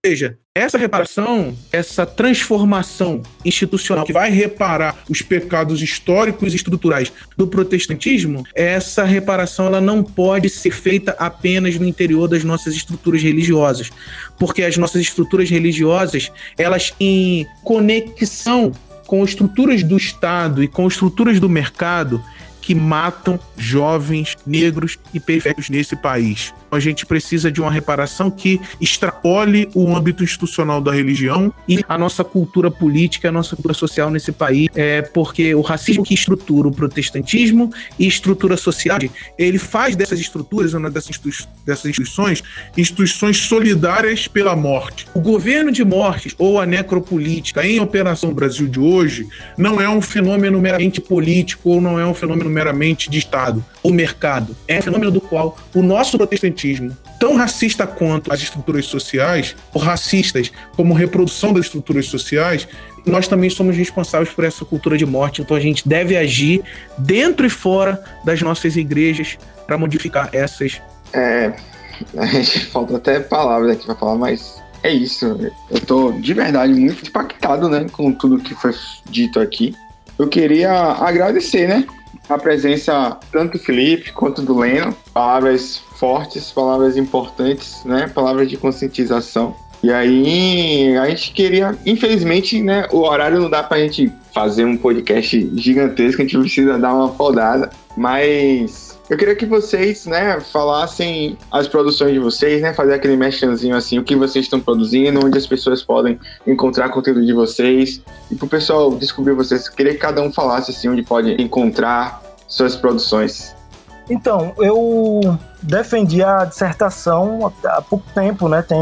Essa reparação, essa transformação institucional que vai reparar os pecados históricos e estruturais do protestantismo, essa reparação ela não pode ser feita apenas no interior das nossas estruturas religiosas, porque as nossas estruturas religiosas, elas em conexão com estruturas do Estado e com estruturas do mercado que matam jovens negros e periféricos nesse país. A gente precisa de uma reparação que extrapole o âmbito institucional da religião e a nossa cultura política, a nossa cultura social nesse país, é porque o racismo que estrutura o protestantismo e estrutura a sociedade, ele faz dessas estruturas, dessas, dessas instituições, instituições solidárias pela morte. O governo de mortes ou a necropolítica em operação no Brasil de hoje não é um fenômeno meramente político ou não é um fenômeno meramente de Estado ou mercado. É um fenômeno do qual o nosso protestantismo, tão racista quanto as estruturas sociais, ou racistas como reprodução das estruturas sociais, nós também somos responsáveis por essa cultura de morte. Então a gente deve agir dentro e fora das nossas igrejas para modificar essas. É, a gente falta até palavras aqui para falar, mas é isso. Eu tô de verdade muito impactado, né, com tudo que foi dito aqui. Eu queria agradecer, né, a presença tanto do Felipe quanto do Leno. Palavras fortes, palavras importantes, né? Palavras de conscientização. E aí, a gente queria, infelizmente, né? O horário não dá pra gente fazer um podcast gigantesco, a gente precisa dar uma podada. Mas eu queria que vocês, né, falassem as produções de vocês, né, fazer aquele mexanzinho assim, o que vocês estão produzindo, onde as pessoas podem encontrar conteúdo de vocês. E pro pessoal descobrir vocês, eu queria que cada um falasse assim, onde pode encontrar suas produções. Então, eu defendi a dissertação há pouco tempo, né? Tem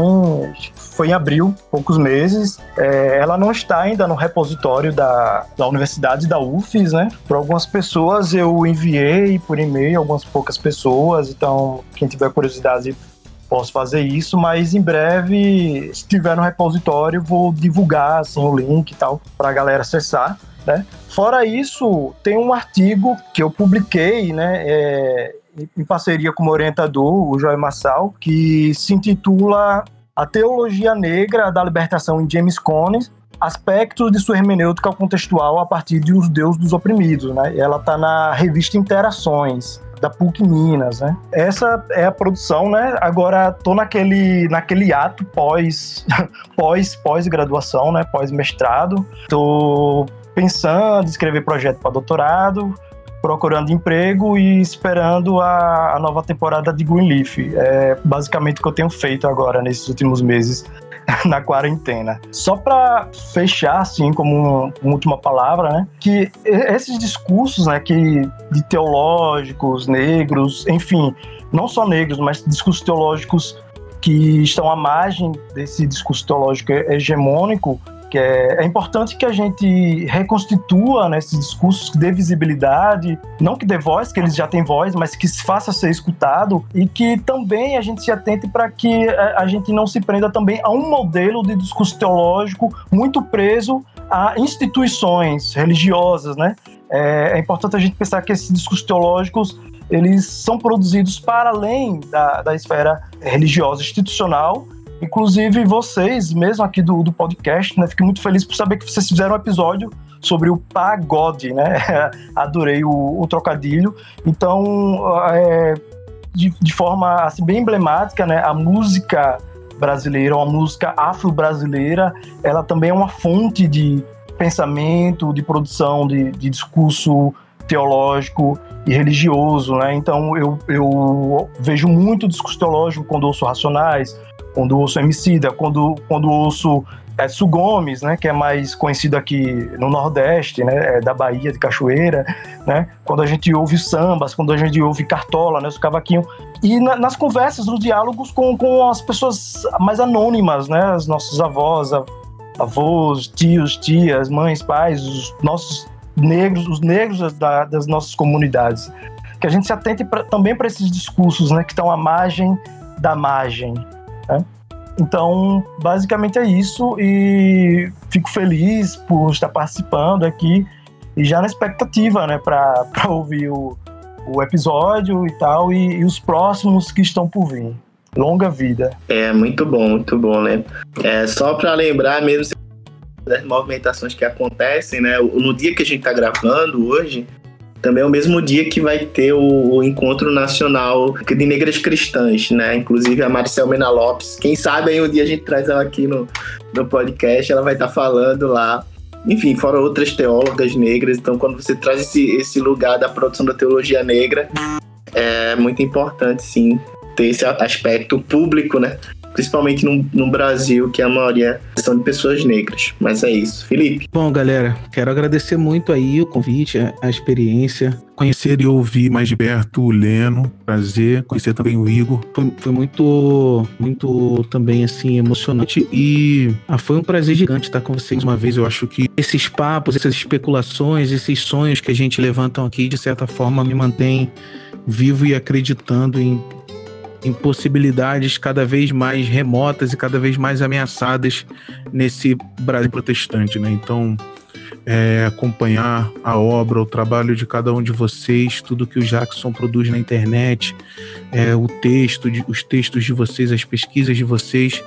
foi em abril, poucos meses. É, ela não está ainda no repositório da, da universidade da UFES, né? Para algumas pessoas eu enviei por e-mail, algumas poucas pessoas. Então, quem tiver curiosidade posso fazer isso, mas em breve, se tiver no repositório, vou divulgar assim o link e tal para a galera acessar. Né? Fora isso, tem um artigo que eu publiquei, né, é, em parceria com o orientador, o Joel Massal, que se intitula A Teologia Negra da Libertação em James Cone, aspectos de sua hermenêutica contextual a partir de Os Deus dos Oprimidos. Né? Ela está na revista Interações da PUC Minas, né? Essa é a produção, né? Agora tô naquele naquele ato pós pós pós graduação, né? Pós mestrado. Tô pensando em escrever projeto para doutorado, procurando emprego e esperando a, a, nova temporada de Greenleaf. É basicamente o que eu tenho feito agora nesses últimos meses na quarentena. Só para fechar, assim, como uma última palavra, né, que esses discursos, né, que de teológicos, negros, enfim, não só negros, mas discursos teológicos que estão à margem desse discurso teológico hegemônico, que é, é, importante que a gente reconstitua né, esses discursos que dê visibilidade, não que dê voz, que eles já têm voz, mas que se faça ser escutado e que também a gente se atente para que a, a gente não se prenda também a um modelo de discurso teológico muito preso a instituições religiosas, né? É, é importante a gente pensar que esses discursos teológicos eles são produzidos para além da, da esfera religiosa institucional Inclusive, vocês, mesmo aqui do, do podcast, né? Fiquei muito feliz por saber que vocês fizeram um episódio sobre o pagode, né? Adorei o, o trocadilho. Então, é, de, de, forma assim, bem emblemática, né? A música brasileira, uma música afro-brasileira, ela também é uma fonte de pensamento, de produção, de, de discurso teológico e religioso, né? Então eu, eu vejo muito discurso teológico quando ouço Racionais, quando ouço Emicida, quando, quando ouço Edson Gomes, né, que é mais conhecido aqui no Nordeste, né, é da Bahia, de Cachoeira, né, quando a gente ouve sambas, quando a gente ouve Cartola, né, o cavaquinho, e na, nas conversas, nos diálogos com, com as pessoas mais anônimas, né, os nossos avós, avós, tios, tias, mães, pais, os nossos negros, os negros da, das nossas comunidades, que a gente se atente pra, também para esses discursos, né, que estão à margem da margem, né? Então, basicamente é isso e fico feliz por estar participando aqui e já na expectativa, né, para ouvir o, o episódio e tal e, e, os próximos que estão por vir. Longa vida. É muito bom, muito bom, né? É só para lembrar mesmo das movimentações que acontecem, né? No dia que a gente está gravando hoje, também é o mesmo dia que vai ter o, o, encontro nacional de negras cristãs, né? Inclusive a Marcel Mena Lopes. Quem sabe aí um dia a gente traz ela aqui no, no podcast, ela vai estar tá falando lá enfim, fora outras teólogas negras. Então, quando você traz esse, esse lugar da produção da teologia negra, é muito importante, sim, ter esse aspecto público, né? Principalmente no, no Brasil, que a maioria são de pessoas negras. Mas é isso. Felipe. Bom, galera, quero agradecer muito aí o convite, a, a experiência. Conhecer e ouvir mais de perto o Leno, prazer. Conhecer também o Igor. Foi, foi muito, muito também, assim, emocionante. E ah, foi um prazer gigante estar com vocês uma vez. Eu acho que esses papos, essas especulações, esses sonhos que a gente levantam aqui, de certa forma, me mantém vivo e acreditando em em possibilidades cada vez mais remotas e cada vez mais ameaçadas nesse Brasil protestante, né? Então, é, acompanhar a obra, o trabalho de cada um de vocês, tudo que o Jackson produz na internet, é, o texto, de, os textos de vocês, as pesquisas de vocês,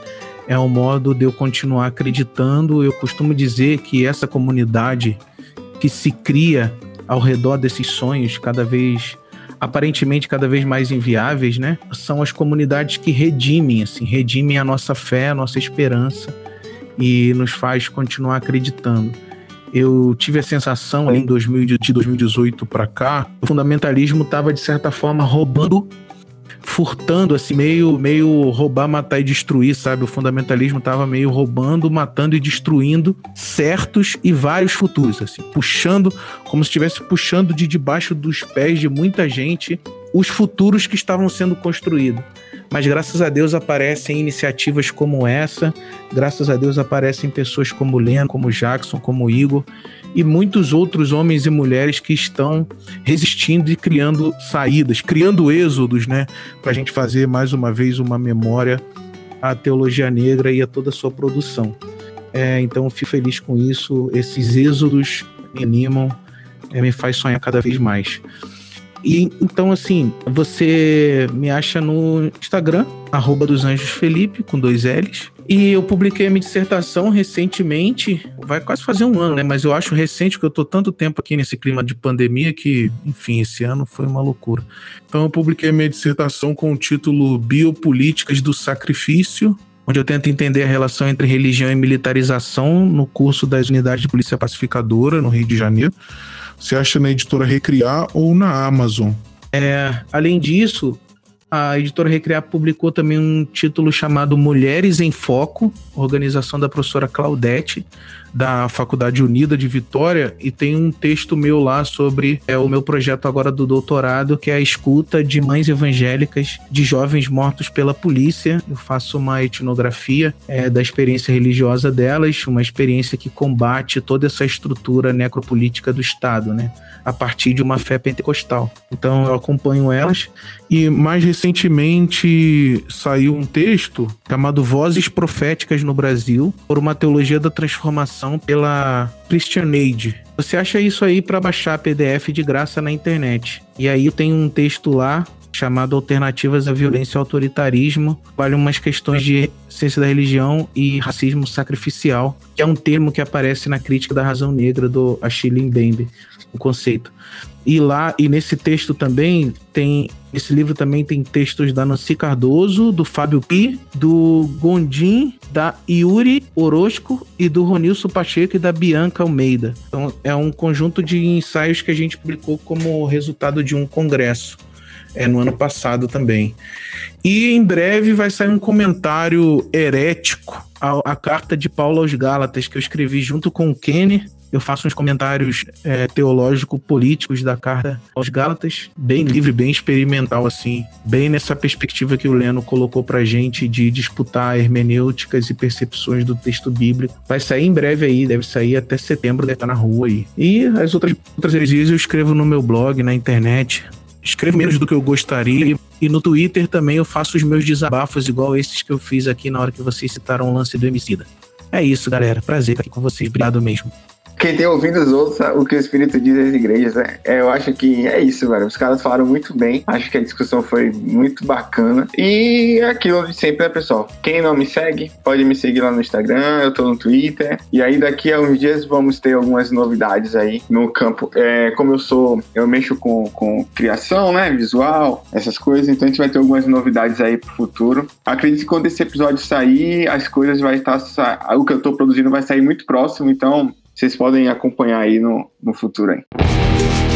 é um modo de eu continuar acreditando. Eu costumo dizer que essa comunidade que se cria ao redor desses sonhos, cada vez aparentemente cada vez mais inviáveis, né? São as comunidades que redimem, assim, redimem a nossa fé, a nossa esperança e nos faz continuar acreditando. Eu tive a sensação ali em 2000, de 2018 para cá, o fundamentalismo estava de certa forma roubando furtando, assim, meio, meio roubar, matar e destruir, sabe? O fundamentalismo estava meio roubando, matando e destruindo certos e vários futuros, assim, puxando, como se estivesse puxando de debaixo dos pés de muita gente os futuros que estavam sendo construídos. Mas graças a Deus aparecem iniciativas como essa, graças a Deus aparecem pessoas como Leno, como Jackson, como Igor e muitos outros homens e mulheres que estão resistindo e criando saídas, criando êxodos, né, para a gente fazer mais uma vez uma memória à teologia negra e a toda a sua produção. É, então, fico feliz com isso. Esses êxodos me animam, é, me faz sonhar cada vez mais. E então, assim, você me acha no Instagram, arroba dos Anjos Felipe, com dois L's. E eu publiquei a minha dissertação recentemente, vai quase fazer um ano, né? Mas eu acho recente, porque eu tô tanto tempo aqui nesse clima de pandemia que, enfim, esse ano foi uma loucura. Então eu publiquei a minha dissertação com o título Biopolíticas do Sacrifício, onde eu tento entender a relação entre religião e militarização no curso das unidades de polícia pacificadora no Rio de Janeiro. Você acha na editora Recriar ou na Amazon? É, além disso, a editora Recriar publicou também um título chamado Mulheres em Foco, organização da professora Claudete, da Faculdade Unida de Vitória e tem um texto meu lá sobre é, o meu projeto agora do doutorado, que é a escuta de mães evangélicas de jovens mortos pela polícia. Eu faço uma etnografia é, da experiência religiosa delas, uma experiência que combate toda essa estrutura necropolítica do Estado, né? A partir de uma fé pentecostal. Então eu acompanho elas. E mais recentemente saiu um texto chamado Vozes Proféticas no Brasil, por uma teologia da transformação pela Christian Aid. Você acha isso aí para baixar PDF de graça na internet. E aí tem um texto lá chamado Alternativas à Violência e Autoritarismo, vale umas questões de ciência da religião e racismo sacrificial, que é um termo que aparece na crítica da razão negra do Achille Mbembe, o conceito. E lá, e nesse texto também tem. Esse livro também tem textos da Nancy Cardoso, do Fábio Pi, do Gondim, da Yuri Orozco e do Ronilson Pacheco e da Bianca Almeida. Então é um conjunto de ensaios que a gente publicou como resultado de um congresso. É, no ano passado também. E em breve vai sair um comentário herético à, à carta de Paulo aos Gálatas, que eu escrevi junto com o Kenny, eu faço uns comentários é, teológico-políticos da carta aos Gálatas, bem livre, bem experimental, assim, bem nessa perspectiva que o Leno colocou pra gente de disputar hermenêuticas e percepções do texto bíblico. Vai sair em breve aí, deve sair até setembro, deve estar na rua aí. E as outras, outras heresias eu escrevo no meu blog, na internet. Escrevo menos do que eu gostaria. E no Twitter também eu faço os meus desabafos, igual esses que eu fiz aqui na hora que vocês citaram o lance do Emicida. É isso, galera. Prazer estar aqui com vocês. Obrigado mesmo quem tem ouvido os outros, o que o Espírito diz às igrejas, né? Eu acho que é isso, velho. Os caras falaram muito bem. Acho que a discussão foi muito bacana. E é aquilo de sempre, né, pessoal? Quem não me segue, pode me seguir lá no Instagram, eu tô no Twitter. E aí, daqui a uns dias, vamos ter algumas novidades aí no campo. É, como eu sou, eu mexo com, com criação, né? Visual, essas coisas. Então a gente vai ter algumas novidades aí pro futuro. Acredito que quando esse episódio sair, as coisas vai estar. O que eu tô produzindo vai sair muito próximo. Então, vocês podem acompanhar aí no, no futuro aí.